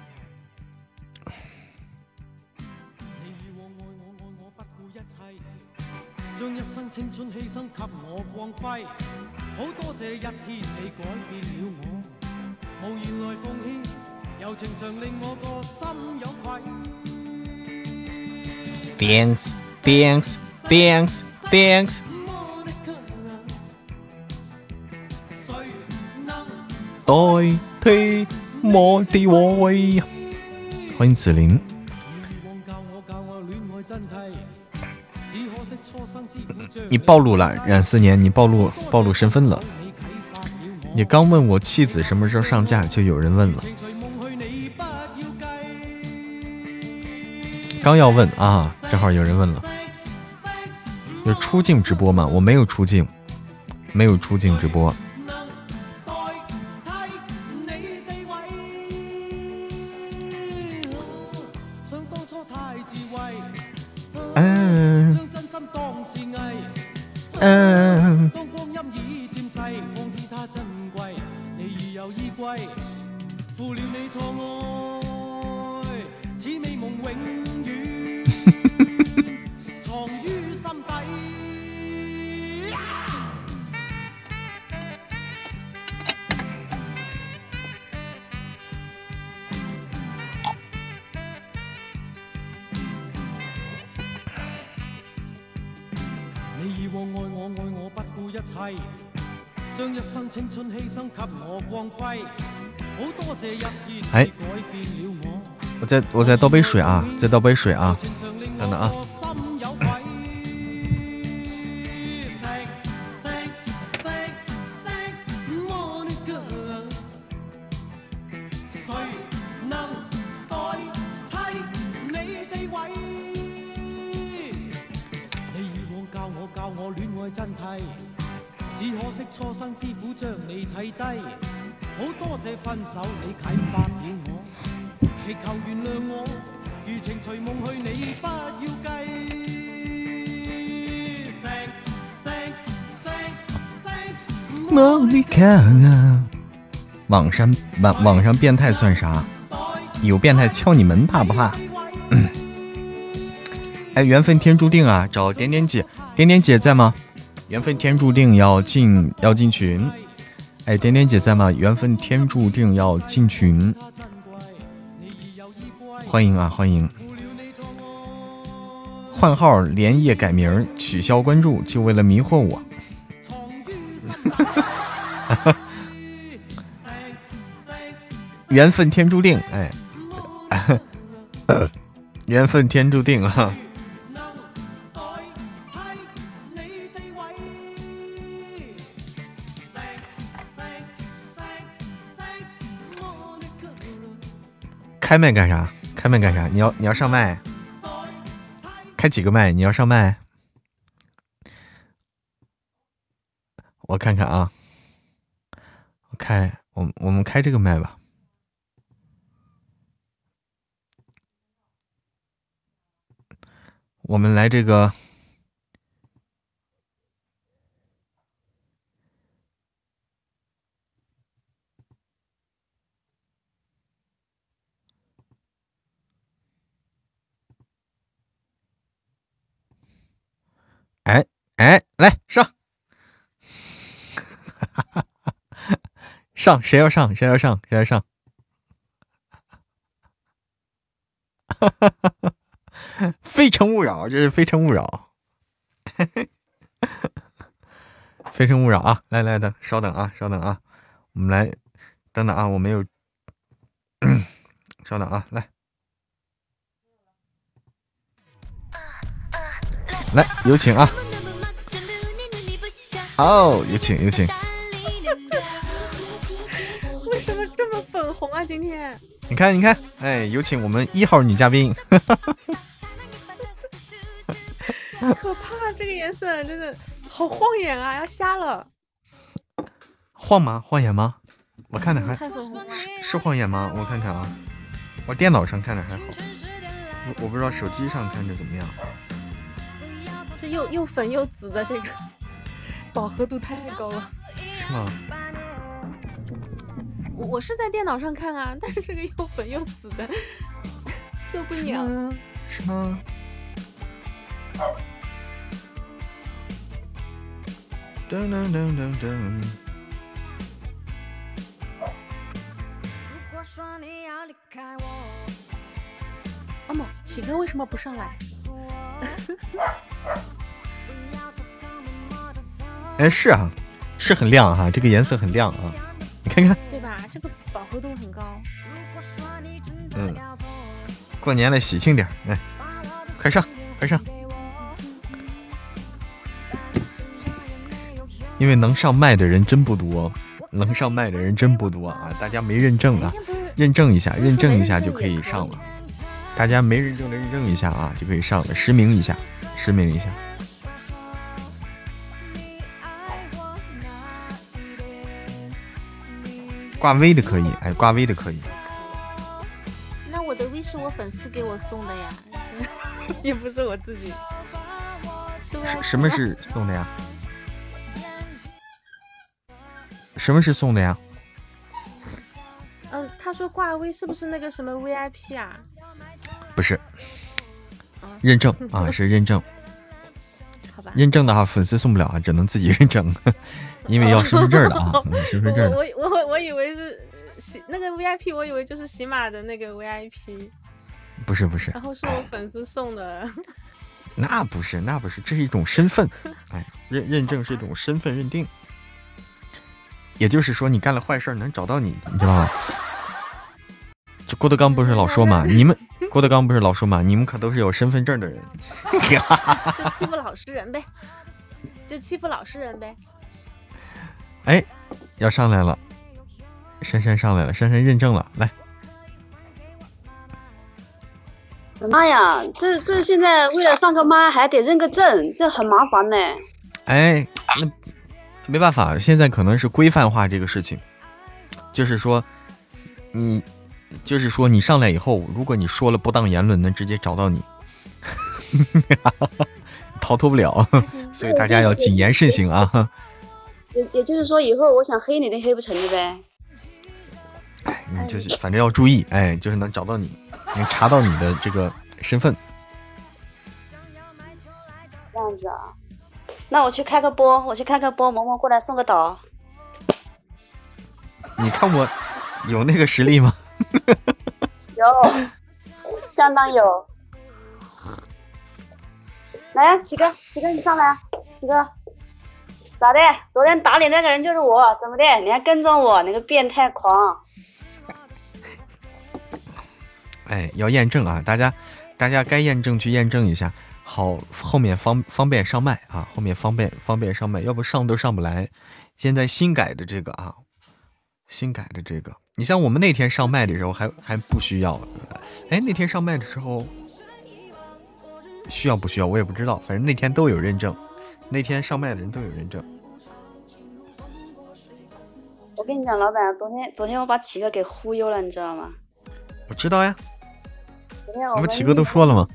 Thanks, thanks, thanks, thanks。代替我的爱。欢迎紫菱。你暴露了，冉思年，你暴露暴露身份了。你刚问我妻子什么时候上架，就有人问了。刚要问啊，正好有人问了。有出镜直播吗？我没有出镜，没有出镜直播。再我再倒杯水啊！再倒杯水啊！网上网网上变态算啥？有变态敲你门怕不怕？哎，缘分天注定啊！找点点姐，点点姐在吗？缘分天注定要进要进群。哎，点点姐在吗？缘分天注定要进群。欢迎啊，欢迎！换号连夜改名，取消关注，就为了迷惑我。缘分天注定，哎，缘分天注定啊！开麦干啥？开麦干啥？你要你要上麦？开几个麦？你要上麦？我看看啊，我开我我们开这个麦吧。我们来这个。哎哎，来上，上谁要上谁要上谁要上，哈哈哈哈 非诚勿扰，这是非诚勿扰，非诚勿扰啊！来来等，稍等啊，稍等啊，我们来等等啊，我没有，稍等啊，来。来，有请啊！好，有请，有请。为什么这么粉红啊？今天？你看，你看，哎，有请我们一号女嘉宾。可怕，这个颜色真的好晃眼啊，要瞎了。晃吗？晃眼吗？我看着还太粉了。是晃眼吗？我看看啊，我电脑上看着还好，我我不知道手机上看着怎么样。这又又粉又紫的这个 饱和度太高了，是吗？我我是在电脑上看啊，但是这个又粉又紫的 受不了。是吗？噔噔噔噔噔。阿某，启哥为什么不上来？哎，是啊，是很亮哈，这个颜色很亮啊，你看看，对吧？这个饱和度很高。嗯，过年了，喜庆点，来，快上，快上，因为能上麦的人真不多，能上麦的人真不多啊，大家没认证啊，认证一下，认证一下就可以上了。大家没认证的认证一下啊，就可以上了，实名一下，实名一下。挂 V 的可以，哎，挂 V 的可以。那我的 V 是我粉丝给我送的呀，也不是我自己。什么是送的呀？什么是送的呀？嗯，他说挂 V 是不是那个什么 VIP 啊？不是，认证 啊，是认证。好吧。认证的话，粉丝送不了啊，只能自己认证，因为要身份证的啊，身份证。我我我以为是喜那个 VIP，我以为就是喜马的那个 VIP。不是不是。然后是我粉丝送的。那不是那不是，这是一种身份，哎，认认证是一种身份认定。也就是说，你干了坏事能找到你，你知道吗？这郭德纲不是老说嘛，你们郭德纲不是老说嘛，你们可都是有身份证的人。就欺负老实人呗，就欺负老实人呗。哎，要上来了，珊珊上来了，珊珊认证了，来。妈呀，这这现在为了上个麦还得认个证，这很麻烦呢。哎，那没办法，现在可能是规范化这个事情，就是说，你，就是说你上来以后，如果你说了不当言论，能直接找到你，逃脱不了，所以大家要谨言慎行啊。也也就是说，以后我想黑你都黑不成了呗。哎，你就是反正要注意，哎，就是能找到你。能查到你的这个身份，这样子啊？那我去开个播，我去开个播，萌萌过来送个岛。你看我有那个实力吗？有。相当有。来呀，七哥，七哥你上来啊，七哥，咋的？昨天打你那个人就是我，怎么的？你还跟踪我，你个变态狂！哎，要验证啊，大家，大家该验证去验证一下，好，后面方方便上麦啊，后面方便方便上麦，要不上都上不来。现在新改的这个啊，新改的这个，你像我们那天上麦的时候还还不需要，哎，那天上麦的时候需要不需要我也不知道，反正那天都有认证，那天上麦的人都有认证。我跟你讲，老板，昨天昨天我把启哥给忽悠了，你知道吗？我知道呀。昨天我们启哥都说了吗？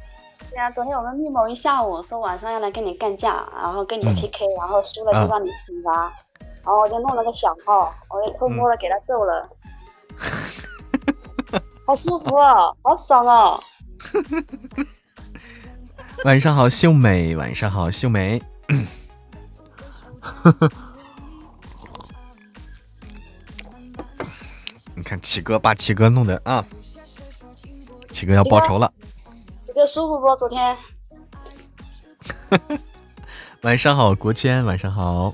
昨天我们密谋一下午，说晚上要来跟你干架，然后跟你 PK，、然后输了就让你惩罚，然后我就弄了个小号，我就偷摸的给他揍了，好舒服哦，好爽哦！晚上好，秀美，晚上好，秀美。你看七哥把七哥弄的啊，七哥要报仇了。七哥舒服不？昨天。晚上好，国谦，晚上好。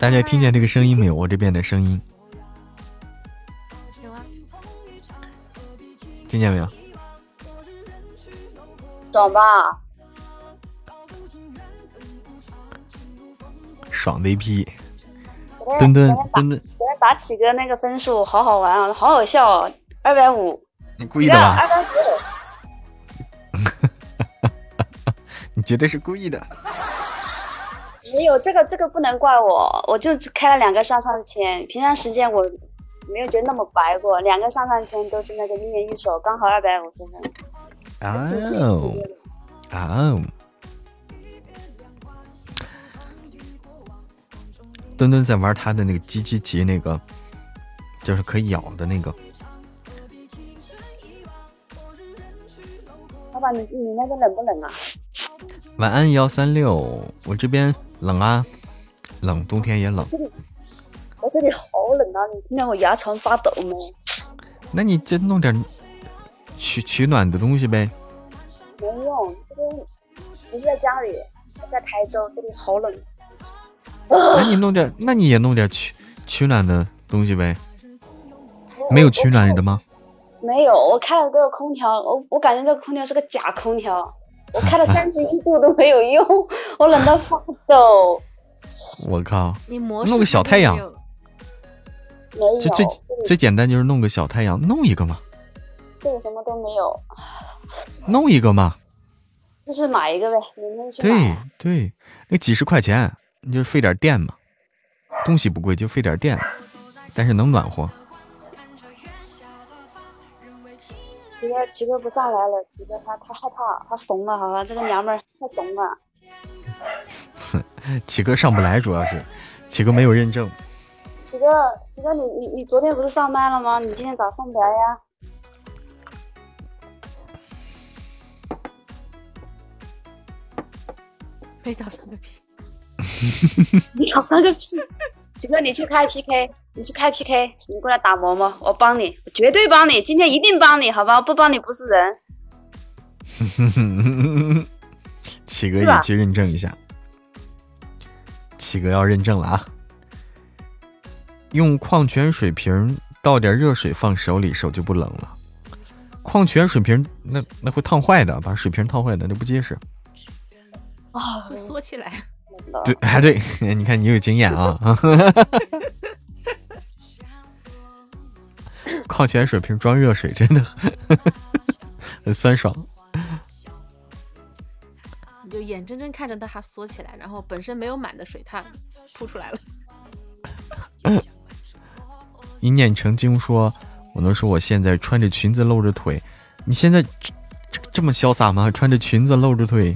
大家听见这个声音没有？我这边的声音。有啊。听见没有？爽吧？爽的一批。墩墩墩墩，昨天打起哥那个分数好好玩啊，好好笑哦，二百五。你故意的吧？二百五。你绝对是故意的。没有这个，这个不能怪我，我就开了两个上上签，平常时间我没有觉得那么白过，两个上上签都是那个一年一手，刚好二百五十分。哦哦。墩墩在玩他的那个机机棋，那个就是可以咬的那个。你你那边冷不冷啊？晚安幺三六，我这边冷啊，冷，冬天也冷。这里，我这里好冷啊！你听到我牙床发抖没？那你就弄点取取暖的东西呗。没用，这边不是在家里，在台州，这里好冷。那你弄点，那你也弄点取取暖的东西呗。没有取暖的吗？没有，我开了个空调，我我感觉这个空调是个假空调，我开了 三十一度都没有用，我冷到发抖。我靠！你模弄个小太阳。没有。最最最简单就是弄个小太阳，弄一个嘛。这个什么都没有。弄一个嘛。就是买一个呗，明天去对对，那几十块钱，你就费点电嘛，东西不贵，就费点电，但是能暖和。七哥，奇哥不上来了。奇哥他他害怕，他怂了，好吧？这个娘们儿太怂了。奇哥上不来，主要是奇哥没有认证。奇哥，奇哥，你你你昨天不是上班了吗？你今天咋上不来呀？没找上个屁！你找上个屁！奇哥，你去开 PK。你去开 PK，你过来打磨磨，我帮你，我绝对帮你，今天一定帮你，好吧？不帮你不是人。七哥也去认证一下，七哥要认证了啊！用矿泉水瓶倒点热水放手里，手就不冷了。矿泉水瓶那那会烫坏的，把水瓶烫坏的那不结实。啊，会缩起来。对，哎对，你看你有经验啊。矿泉水瓶装热水真的很 很酸爽。你就眼睁睁看着它缩起来，然后本身没有满的水它吐出来了。一念成精说：“我能说我现在穿着裙子露着腿，你现在这这么潇洒吗？穿着裙子露着腿？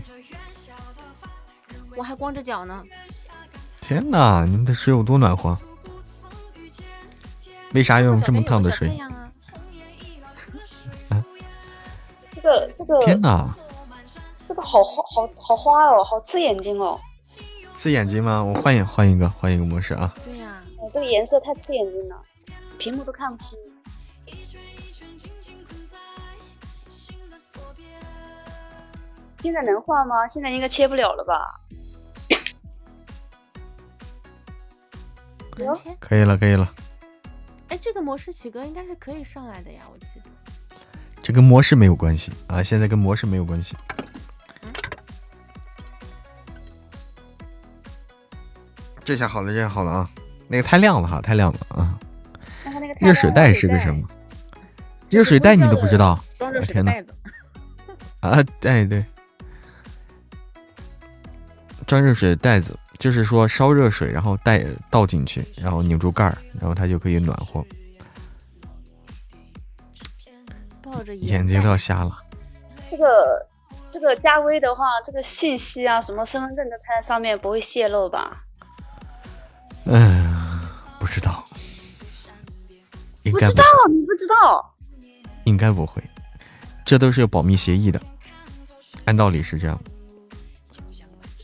我还光着脚呢。天哪，你们的水有多暖和？”为啥要用这么烫的水？啊，这个这个天哪，这个好花好好花哦，好刺眼睛哦。刺眼睛吗？我换一换一个换一个模式啊。对呀，这个颜色太刺眼睛了，屏幕都看不清。现在能换吗？现在应该切不了了吧？可以了，可以了。哎，这个模式起哥应该是可以上来的呀，我记得。这跟模式没有关系啊，现在跟模式没有关系。这下好了，这下好了啊！那个太亮了哈，太亮了啊！那它那个热水袋是个什么？热水袋你都不知道？装热水天呐袋子。啊，对对，装热水袋子，就是说烧热水，然后带倒进去，然后拧住盖儿，然后它就可以暖和。抱着眼睛都要瞎了。这个这个加微的话，这个信息啊，什么身份证都拍在上面，不会泄露吧？嗯，不知道，不知道，你不知道？应该不会，这都是有保密协议的，按道理是这样。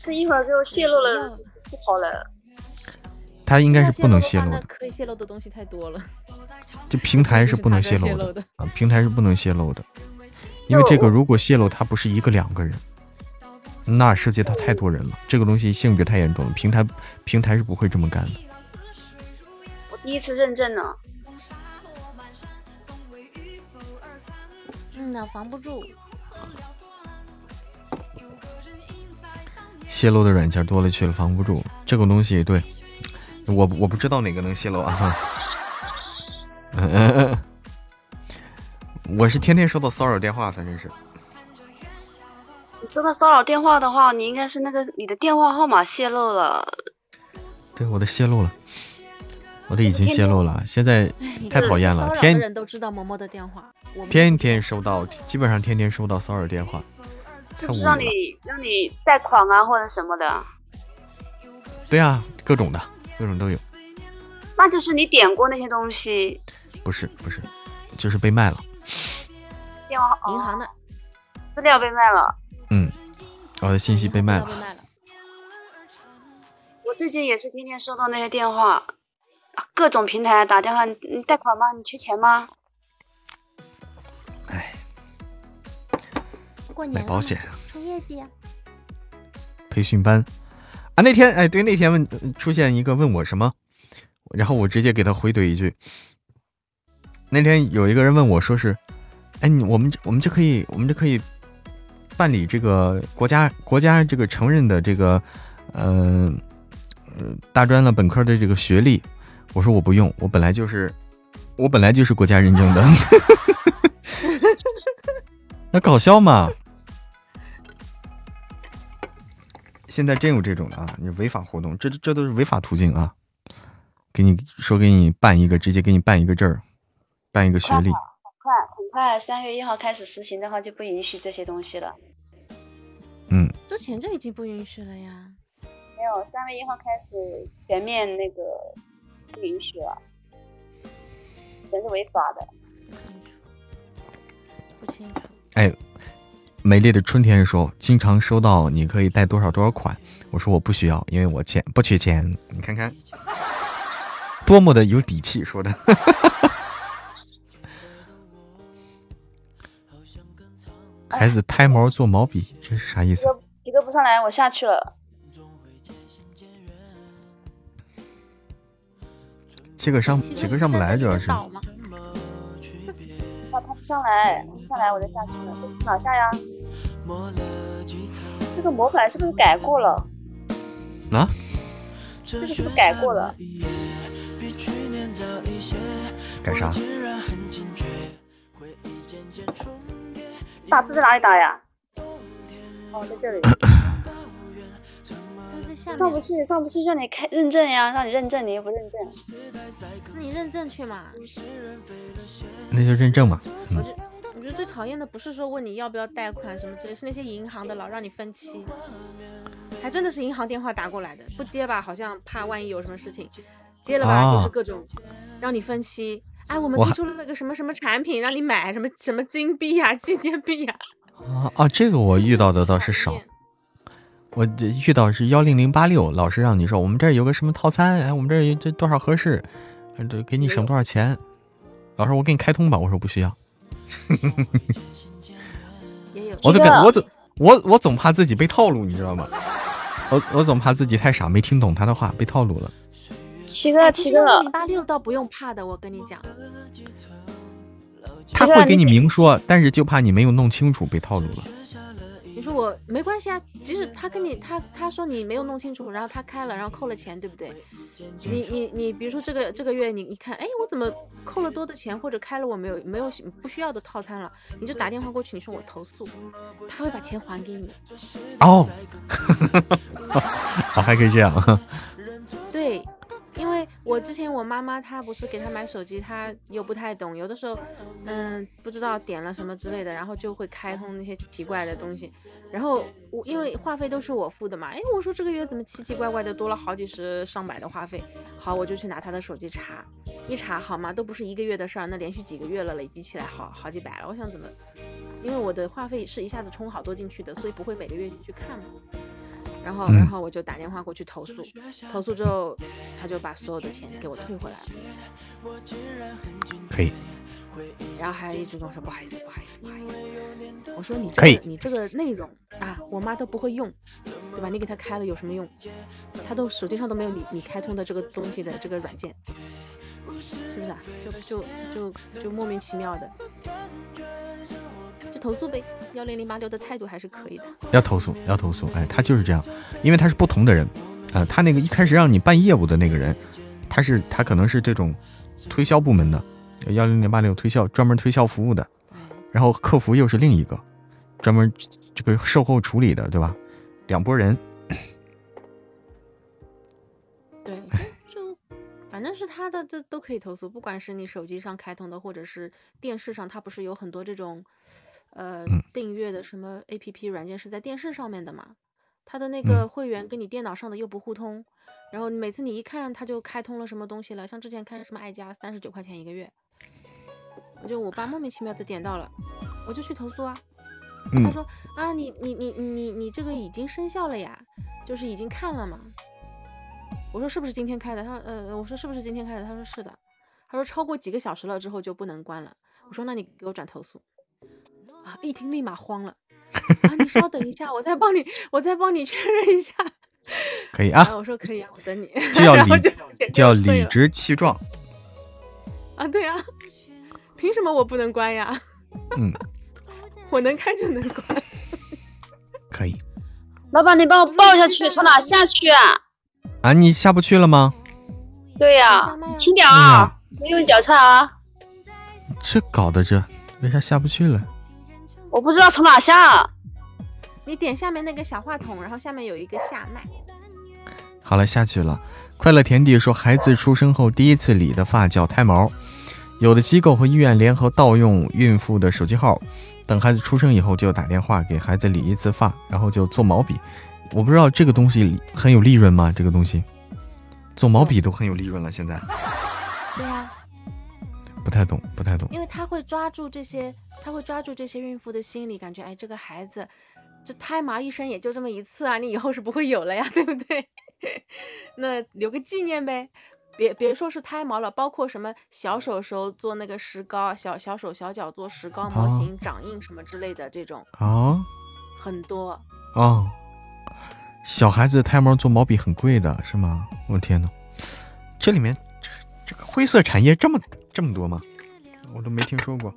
这一会儿就泄露了，不好了。他应该是不能泄露的，可以泄露的东西太多了。这平台是不能泄露的啊，平台是不能泄露的，因为这个如果泄露，它不是一个两个人，那涉及到太多人了，这个东西性质太严重了，平台平台是不会这么干的。我第一次认证呢，嗯呐，防不住。泄露的软件多了去了，防不住。这个东西，对我我不知道哪个能泄露啊。嗯 我是天天收到骚扰电话，反正是。你收到骚扰电话的话，你应该是那个你的电话号码泄露了。对，我的泄露了，我的已经泄露了。现在太讨厌了，骚扰的天人都知道嬷嬷的电话，天天收到，基本上天天收到骚扰电话，是不是让你让你贷款啊或者什么的？对啊，各种的，各种都有。那就是你点过那些东西，不是不是，就是被卖了。电话银行的哦资料被卖了。嗯，我的信息被卖了。被卖了。我最近也是天天收到那些电话，啊各种平台打电话，你你贷款吗？你缺钱吗？过年买保险、出业绩啊！培训班啊，那天哎，对，那天问出现一个问我什么，然后我直接给他回怼一句。那天有一个人问我说是，哎，你我们我们就可以我们就可以办理这个国家国家这个承认的这个呃呃大专了本科的这个学历，我说我不用，我本来就是我本来就是国家认证的，那搞笑嘛。现在真有这种的啊！你违法活动，这这都是违法途径啊！给你说给你办一个，直接给你办一个证儿，办一个学历。很快，很快，三月一号开始实行的话，就不允许这些东西了。嗯，之前就已经不允许了呀。没有，三月一号开始全面那个不允许了，全是违法的。不清楚，不清楚。哎，美丽的春天说，经常收到你可以带多少多少款，我说我不需要，因为我钱不缺钱。你看看，多么的有底气说的。孩子胎毛做毛笔，这是啥意思？几个不上来，我下去了。几个上几个上不来，主要是。他他不上来，不上来我就下去了。这从哪下呀？这个模板是不是改过了？啊？这个是不是改过了？改啥？打字在哪里打呀？哦，在这里。上不去，上不去，让你开认证呀，让你认证，你又不认证。那你认证去嘛。那就认证嘛。嗯，我觉得最讨厌的不是说问你要不要贷款什么之类，是那些银行的老让你分期，还真的是银行电话打过来的，不接吧，好像怕万一有什么事情；接了吧，啊就是各种让你分期。哎，我们推出了那个什么什么产品，让你买什么什么金币呀、纪念币呀。啊啊，这个我遇到的倒是少。我这遇到是幺零零八六，老是让你说我们这儿有个什么套餐，哎，我们这儿有这多少合适，呃这给你省多少钱。老师，我给你开通吧，我说不需要。也有我就几个跟我总我我总怕自己被套路，你知道吗？我我总怕自己太傻，没听懂他的话，被套路了。七哥七哥，零八六倒不用怕的，我跟你讲。他会给你明说，但是就怕你没有弄清楚被套路了。我没关系啊，即使他跟你他他说你没有弄清楚，然后他开了，然后扣了钱，对不对？你你你，比如说这个这个月你一看，哎，我怎么扣了多的钱，或者开了我没有没有不需要的套餐了，你就打电话过去，你说我投诉，他会把钱还给你。哦，哦，还可以这样。我之前我妈妈她不是给她买手机，她又不太懂，有的时候，嗯，不知道点了什么之类的，然后就会开通那些奇怪的东西，然后我因为话费都是我付的嘛，哎，我说这个月怎么奇奇怪怪的多了好几十上百的话费，好，我就去拿她的手机查，一查好吗？都不是一个月的事儿，那连续几个月了，累积起来好好几百了，我想怎么？因为我的话费是一下子充好多进去的，所以不会每个月去看嘛。然后，然后我就打电话过去投诉，投诉之后，他就把所有的钱给我退回来了。可以。然后还一直跟我说不好意思，不好意思，不好意思。我说你可以，你这个内容啊，我妈都不会用，对吧？你给她开了有什么用？她都手机上都没有你你开通的这个东西的这个软件，是不是啊？就就就就莫名其妙的。就投诉呗，幺零零八六的态度还是可以的。要投诉，要投诉。哎，他就是这样，因为他是不同的人，啊，他那个一开始让你办业务的那个人，他是他可能是这种推销部门的，幺零零八六推销专门推销服务的，然后客服又是另一个，专门这个售后处理的，对吧？两拨人。对，就反正是他的，这都可以投诉，不管是你手机上开通的，或者是电视上，他不是有很多这种。呃，订阅的什么 A P P 软件是在电视上面的嘛？它的那个会员跟你电脑上的又不互通，然后每次你一看，它就开通了什么东西了，像之前看什么爱家，三十九块钱一个月，就我爸莫名其妙的点到了，我就去投诉啊。他说啊，你你你你你这个已经生效了呀，就是已经看了嘛。我说是不是今天开的？他呃，我说是不是今天开的？他说是的。他说超过几个小时了之后就不能关了。我说那你给我转投诉。啊！一听立马慌了啊！你稍等一下，我再帮你，我再帮你确认一下。可以啊，我说可以啊，我等你。就要理，就要理直气壮。啊，对啊，凭什么我不能关呀？嗯，我能开就能关。可以。老板，你帮我抱下去，从哪下去啊？啊，你下不去了吗？对呀，轻点啊，别用脚踹啊。这搞的这。为啥下不去了？我不知道从哪下。你点下面那个小话筒，然后下面有一个下麦。好了，下去了。快乐田地说，孩子出生后第一次理的发叫胎毛，有的机构和医院联合盗用孕妇的手机号，等孩子出生以后就打电话给孩子理一次发，然后就做毛笔。我不知道这个东西很有利润吗？这个东西做毛笔都很有利润了，现在。不太懂，不太懂，因为他会抓住这些，他会抓住这些孕妇的心理，感觉哎，这个孩子，这胎毛一生也就这么一次啊，你以后是不会有了呀，对不对？那留个纪念呗，别别说是胎毛了，包括什么小手时候做那个石膏，小小手小脚做石膏模型、掌印什么之类的这种啊，很多啊，小孩子胎毛做毛笔很贵的是吗？我天呐，这里面这这个灰色产业这么。这么多吗？我都没听说过。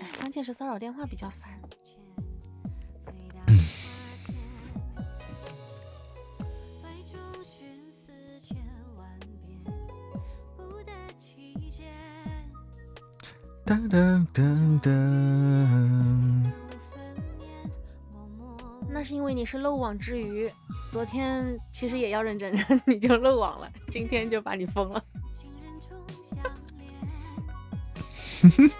哎，关键是骚扰电话比较烦。噔噔噔噔。那是因为你是漏网之鱼，昨天其实也要认真，你就漏网了，今天就把你封了。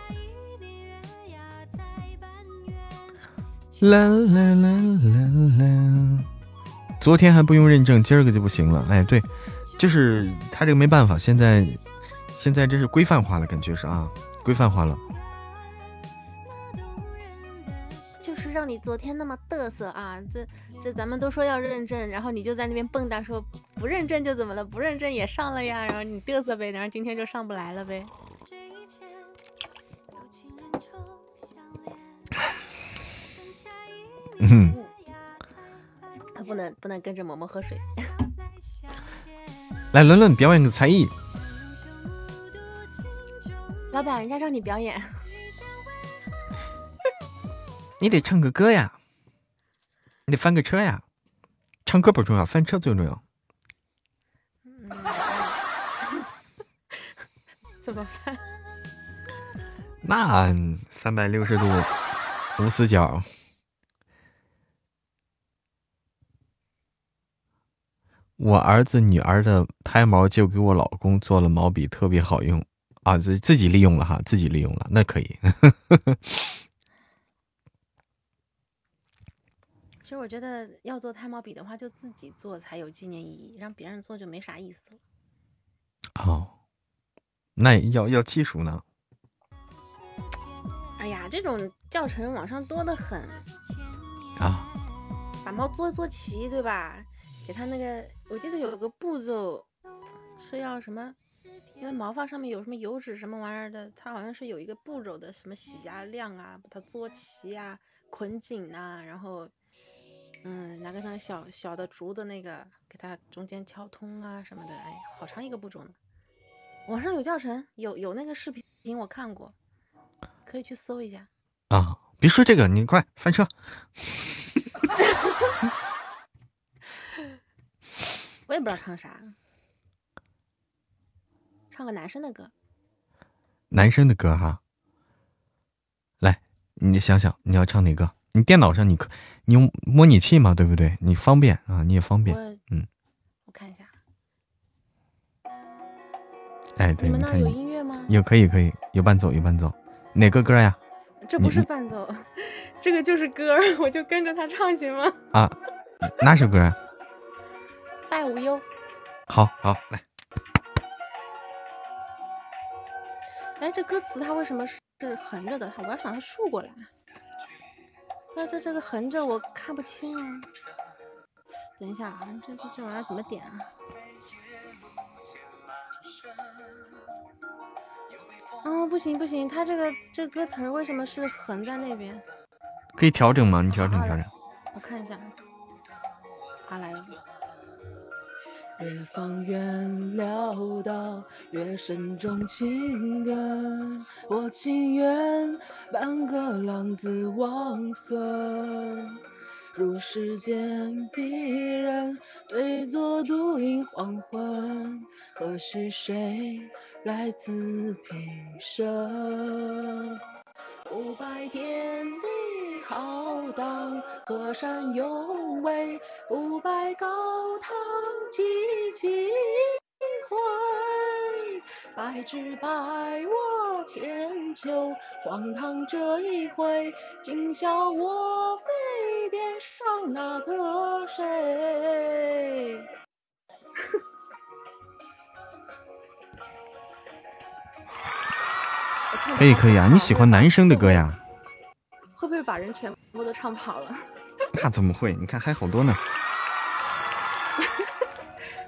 啦啦啦啦啦！昨天还不用认证，今儿个就不行了。哎，对，就是他这个没办法，现在现在这是规范化了，感觉是啊，规范化了。像你昨天那么嘚瑟啊！这这，咱们都说要认证，然后你就在那边蹦跶，说不认证就怎么了？不认证也上了呀，然后你嘚瑟呗，然后今天就上不来了呗。嗯，他不能不能跟着默默喝水。来，伦伦表演个才艺。老板，人家让你表演。你得唱个歌呀，你得翻个车呀。唱歌不重要，翻车最重要。怎么翻？那三百六十度无死角。我儿子女儿的胎毛就给我老公做了毛笔，特别好用啊！自自己利用了哈，自己利用了，那可以。其实我觉得要做胎毛笔的话，就自己做才有纪念意义，让别人做就没啥意思了。哦，那要要技术呢？哎呀，这种教程网上多得很啊！把毛做做齐，对吧？给它那个，我记得有个步骤是要什么，因为毛发上面有什么油脂什么玩意儿的，它好像是有一个步骤的，什么洗啊、晾啊、把它做齐啊、捆紧啊，然后，嗯，拿个那个小小的竹子那个，给它中间敲通啊什么的，哎，好长一个步骤呢。网上有教程，有有那个视频我看过，可以去搜一下。啊，别说这个，你快翻车。我也不知道唱啥，唱个男生的歌。男生的歌哈，来，你想想你要唱哪个？你电脑上你可你用模拟器嘛，对不对？你方便啊，你也方便。嗯，我看一下。哎，对，你们那有音乐吗？有，可以，可以，有伴奏，有伴奏。哪个歌呀？这不是伴奏，这个就是歌，我就跟着他唱行吗？啊，哪首歌啊？爱无忧，好好来。哎，这歌词它为什么是横着的？我要想它竖过来。那这这个横着我看不清啊。等一下啊，这这这玩意儿怎么点啊？啊，不行不行，它这个这歌词儿为什么是横在那边？可以调整吗？你调整调整。我看一下。啊来了。越放远潦倒，越深重情感。我情愿半个浪子忘孙，如世间鄙人，对坐独饮黄昏。何须谁来自平生？不白天地浩荡，河山有为，不拜高堂几经回。白纸白我千秋，荒唐这一回，今宵我非殿上那个谁？可以可以啊，你喜欢男生的歌呀？把人全部都唱跑了？那怎么会？你看还好多呢。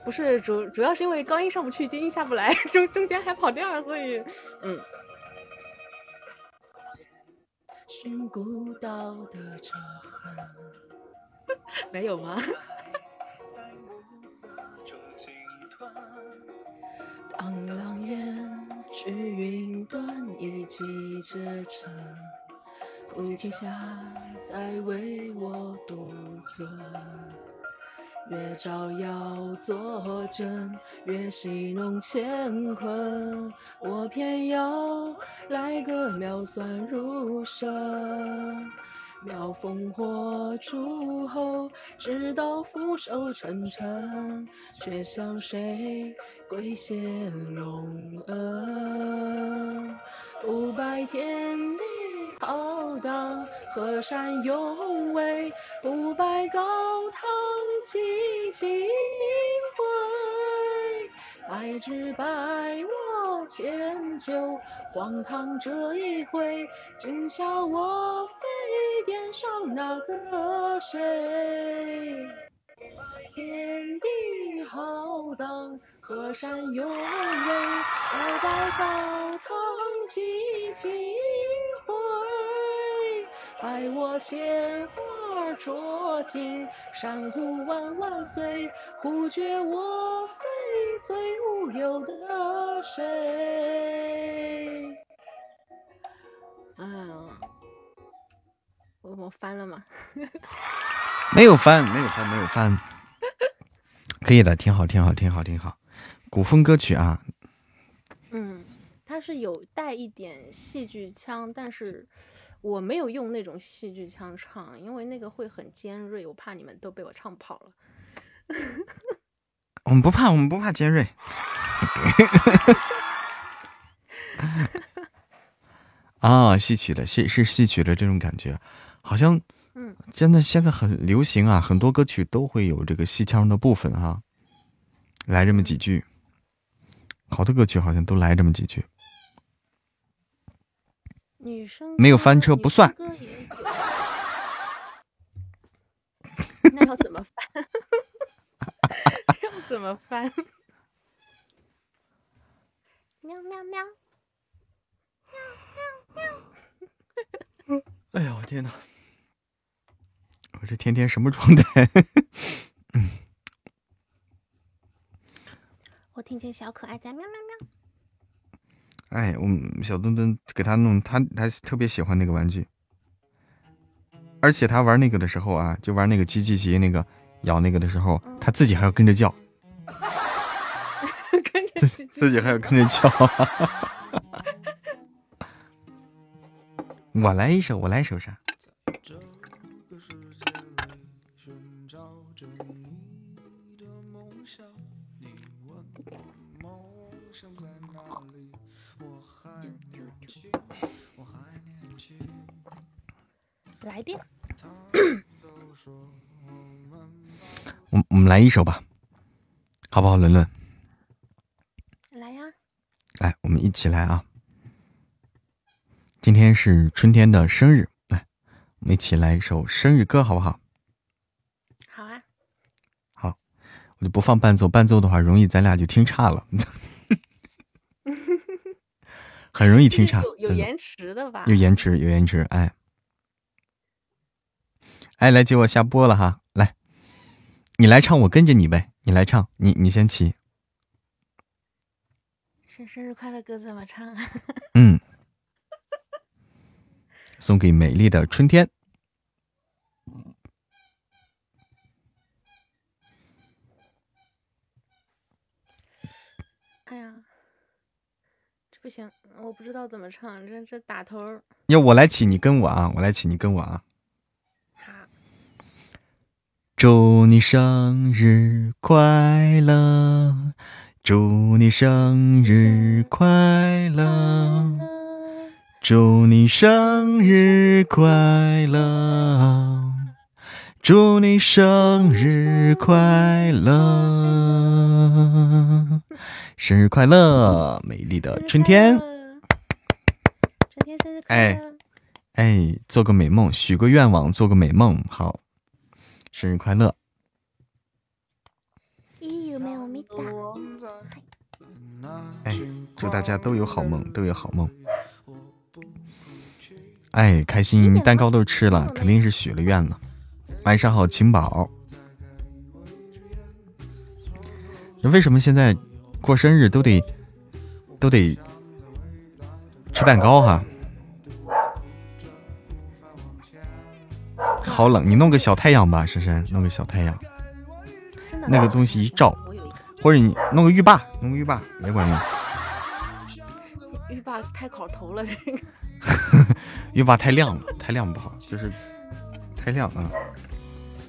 不是主主要是因为高音上不去，低音下不来，中中间还跑调，所以嗯。寻孤岛的折痕，没有吗？当狼烟去云端，一骑绝尘，普天下再为我独尊。月照耀作证，月戏弄乾坤，我偏要来个妙算入神。妙烽火诸侯，直到俯首称臣，却向谁跪谢隆恩？不拜天地浩荡，河山永蔚，不拜高堂几经回。白纸白我千秋，荒唐这一回，今宵我非。殿上那个谁？天地浩荡，河山永蔚，不拜高堂几经回。待我鲜花儿捉紧，山谷万万岁，忽觉我非最无忧的谁。嗯，我我翻了吗？没有翻，没有翻，没有翻。可以的，挺好，挺好，挺好，挺好。古风歌曲啊。嗯，它是有带一点戏剧腔，但是我没有用那种戏剧腔唱，因为那个会很尖锐，我怕你们都被我唱跑了。我们不怕，我们不怕尖锐。啊，戏曲的戏是戏曲的这种感觉，好像，嗯，真的现在很流行啊，很多歌曲都会有这个戏腔的部分哈，来这么几句，好多歌曲好像都来这么几句。女生没有翻车不算。那要怎么翻？要怎么翻？喵喵喵。喵喵喵哎呀，我天哪！我这天天什么状态？我听见小可爱在喵喵喵。哎，我们小墩墩给他弄，他他特别喜欢那个玩具，而且他玩那个的时候啊，就玩那个机器机那个咬那个的时候，他自己还要跟着叫，跟着自己还要跟着叫。我来一首，我来一首啥？来电。我我们来一首吧，好不好，伦伦？来呀！来，我们一起来啊！今天是春天的生日，来，我们一起来一首生日歌，好不好？好啊。好，我就不放伴奏，伴奏的话容易咱俩就听差了，很容易听差。有延迟的吧？有延迟，有延迟，哎，哎，来接我下播了哈，来，你来唱，我跟着你呗，你来唱，你你先起。生生日快乐歌怎么唱啊？嗯。送给美丽的春天。哎呀，这不行，我不知道怎么唱，这这打头。要我来起，你跟我啊，我来起，你跟我啊。好。祝你生日快乐，祝你生日快乐。祝你生日快乐！祝你生日快乐！生日快乐，美丽的春天！春天生日快乐！哎哎，做个美梦，许个愿望，做个美梦。好，生日快乐！咦，有没有米达？哎，祝大家都有好梦，都有好梦。哎，开心！蛋糕都吃了，肯定是许了愿了。晚上好，晴宝。为什么现在过生日都得都得吃蛋糕哈？好冷，你弄个小太阳吧，珊珊，弄个小太阳。那个东西一照，或者你弄个浴霸，弄个浴霸没关用。浴霸太烤头了，这个。浴霸太亮了，太亮不好，就是太亮啊！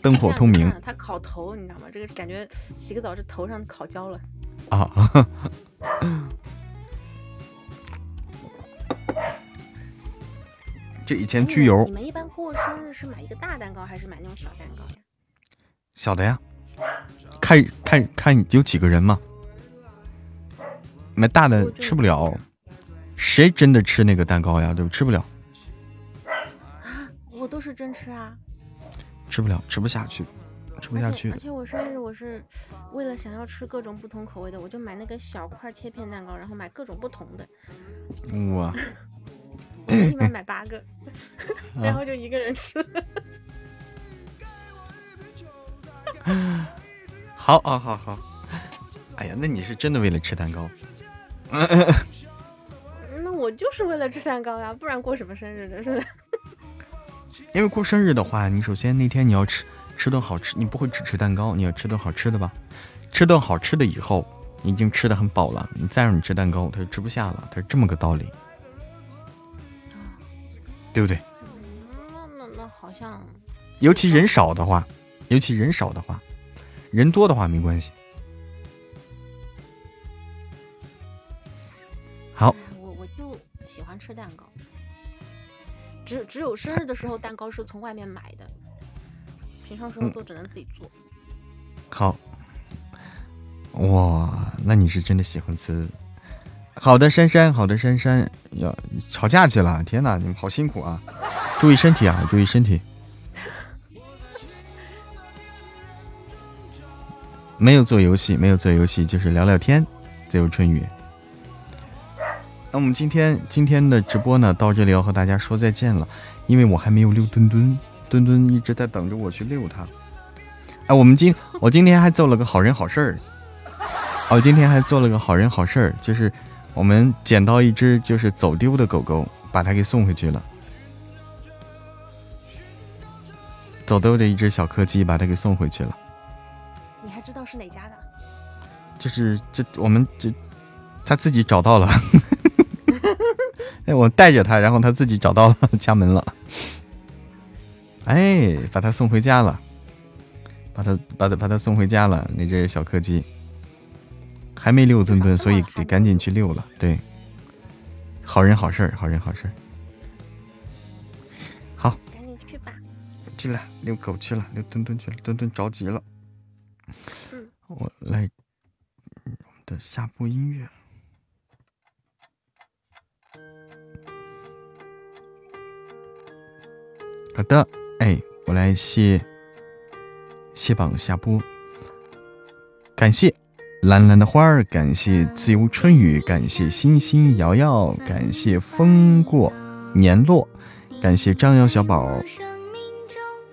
灯火通明。它烤头，你知道吗？这个感觉洗个澡这头上烤焦了。啊！这以前焗油。你们一般过生日是买一个大蛋糕，还是买那种小蛋糕呀？小的呀，看看看有几个人嘛。买大的吃不了。谁真的吃那个蛋糕呀？对不？吃不了。啊，我都是真吃啊。吃不了，吃不下去，吃不下去。而且我生日，我是为了想要吃各种不同口味的，我就买那个小块切片蛋糕，然后买各种不同的。哇！我一买买八个，然后就一个人吃。好啊，好好。哎呀，那你是真的为了吃蛋糕？那我就是为了吃蛋糕呀，不然过什么生日的是？因为过生日的话，你首先那天你要吃吃顿好吃，你不会只吃蛋糕，你要吃顿好吃的吧？吃顿好吃的以后，你已经吃的很饱了，你再让你吃蛋糕，他就吃不下了，他是这么个道理，对不对？那那那好像，尤其人少的话，尤其人少的话，人多的话没关系。好，我我就喜欢吃蛋糕，只只有生日的时候蛋糕是从外面买的，平常时候都只能自己做。好。哇，那你是真的喜欢吃。好的，珊珊，好的，珊珊，要吵架去了。天哪，你们好辛苦啊！注意身体啊，注意身体。没有做游戏，没有做游戏，就是聊聊天。自由春雨。那我们今天今天的直播呢，到这里要和大家说再见了，因为我还没有遛墩墩，墩墩一直在等着我去遛他。哎，我们今我今天还做了个好人好事儿。哦今天还做了个好人好事儿，就是我们捡到一只就是走丢的狗狗，把它给送回去了。走丢的一只小柯基，把它给送回去了。你还知道是哪家的？就是这，我们这他自己找到了。哎，我带着他，然后他自己找到了家门了。哎，把他送回家了，把他把他把他送回家了，那只小柯基。还没遛墩墩，所以得赶紧去遛了。对，好人好事儿，好人好事儿。好，赶紧去吧。去了，遛狗去了，遛墩墩去了。墩墩着急了。我来我们的下播音乐。好的，哎，我来卸卸榜下播，感谢。蓝蓝的花儿，感谢自由春雨，感谢星星瑶瑶，感谢风过年落，感谢张瑶小宝，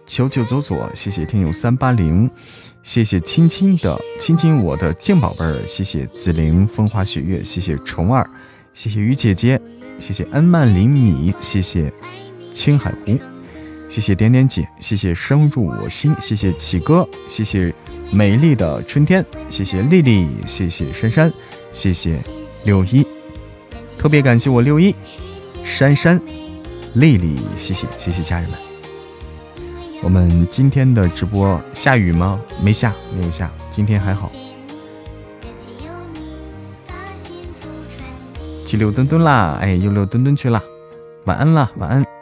求求左左，谢谢听友三八零，谢谢亲亲的亲亲我的静宝贝儿，谢谢紫菱风花雪月，谢谢虫儿，谢谢雨姐姐，谢谢恩曼林米，谢谢青海湖，谢谢点点姐，谢谢深入我心，谢谢启哥，谢谢。美丽的春天，谢谢丽丽，谢谢珊珊，谢谢六一，特别感谢我六一、珊珊、丽丽，谢谢谢谢家人们。我们今天的直播下雨吗？没下，没有下，今天还好。去溜墩墩啦，哎，又溜墩墩去了，晚安啦，晚安。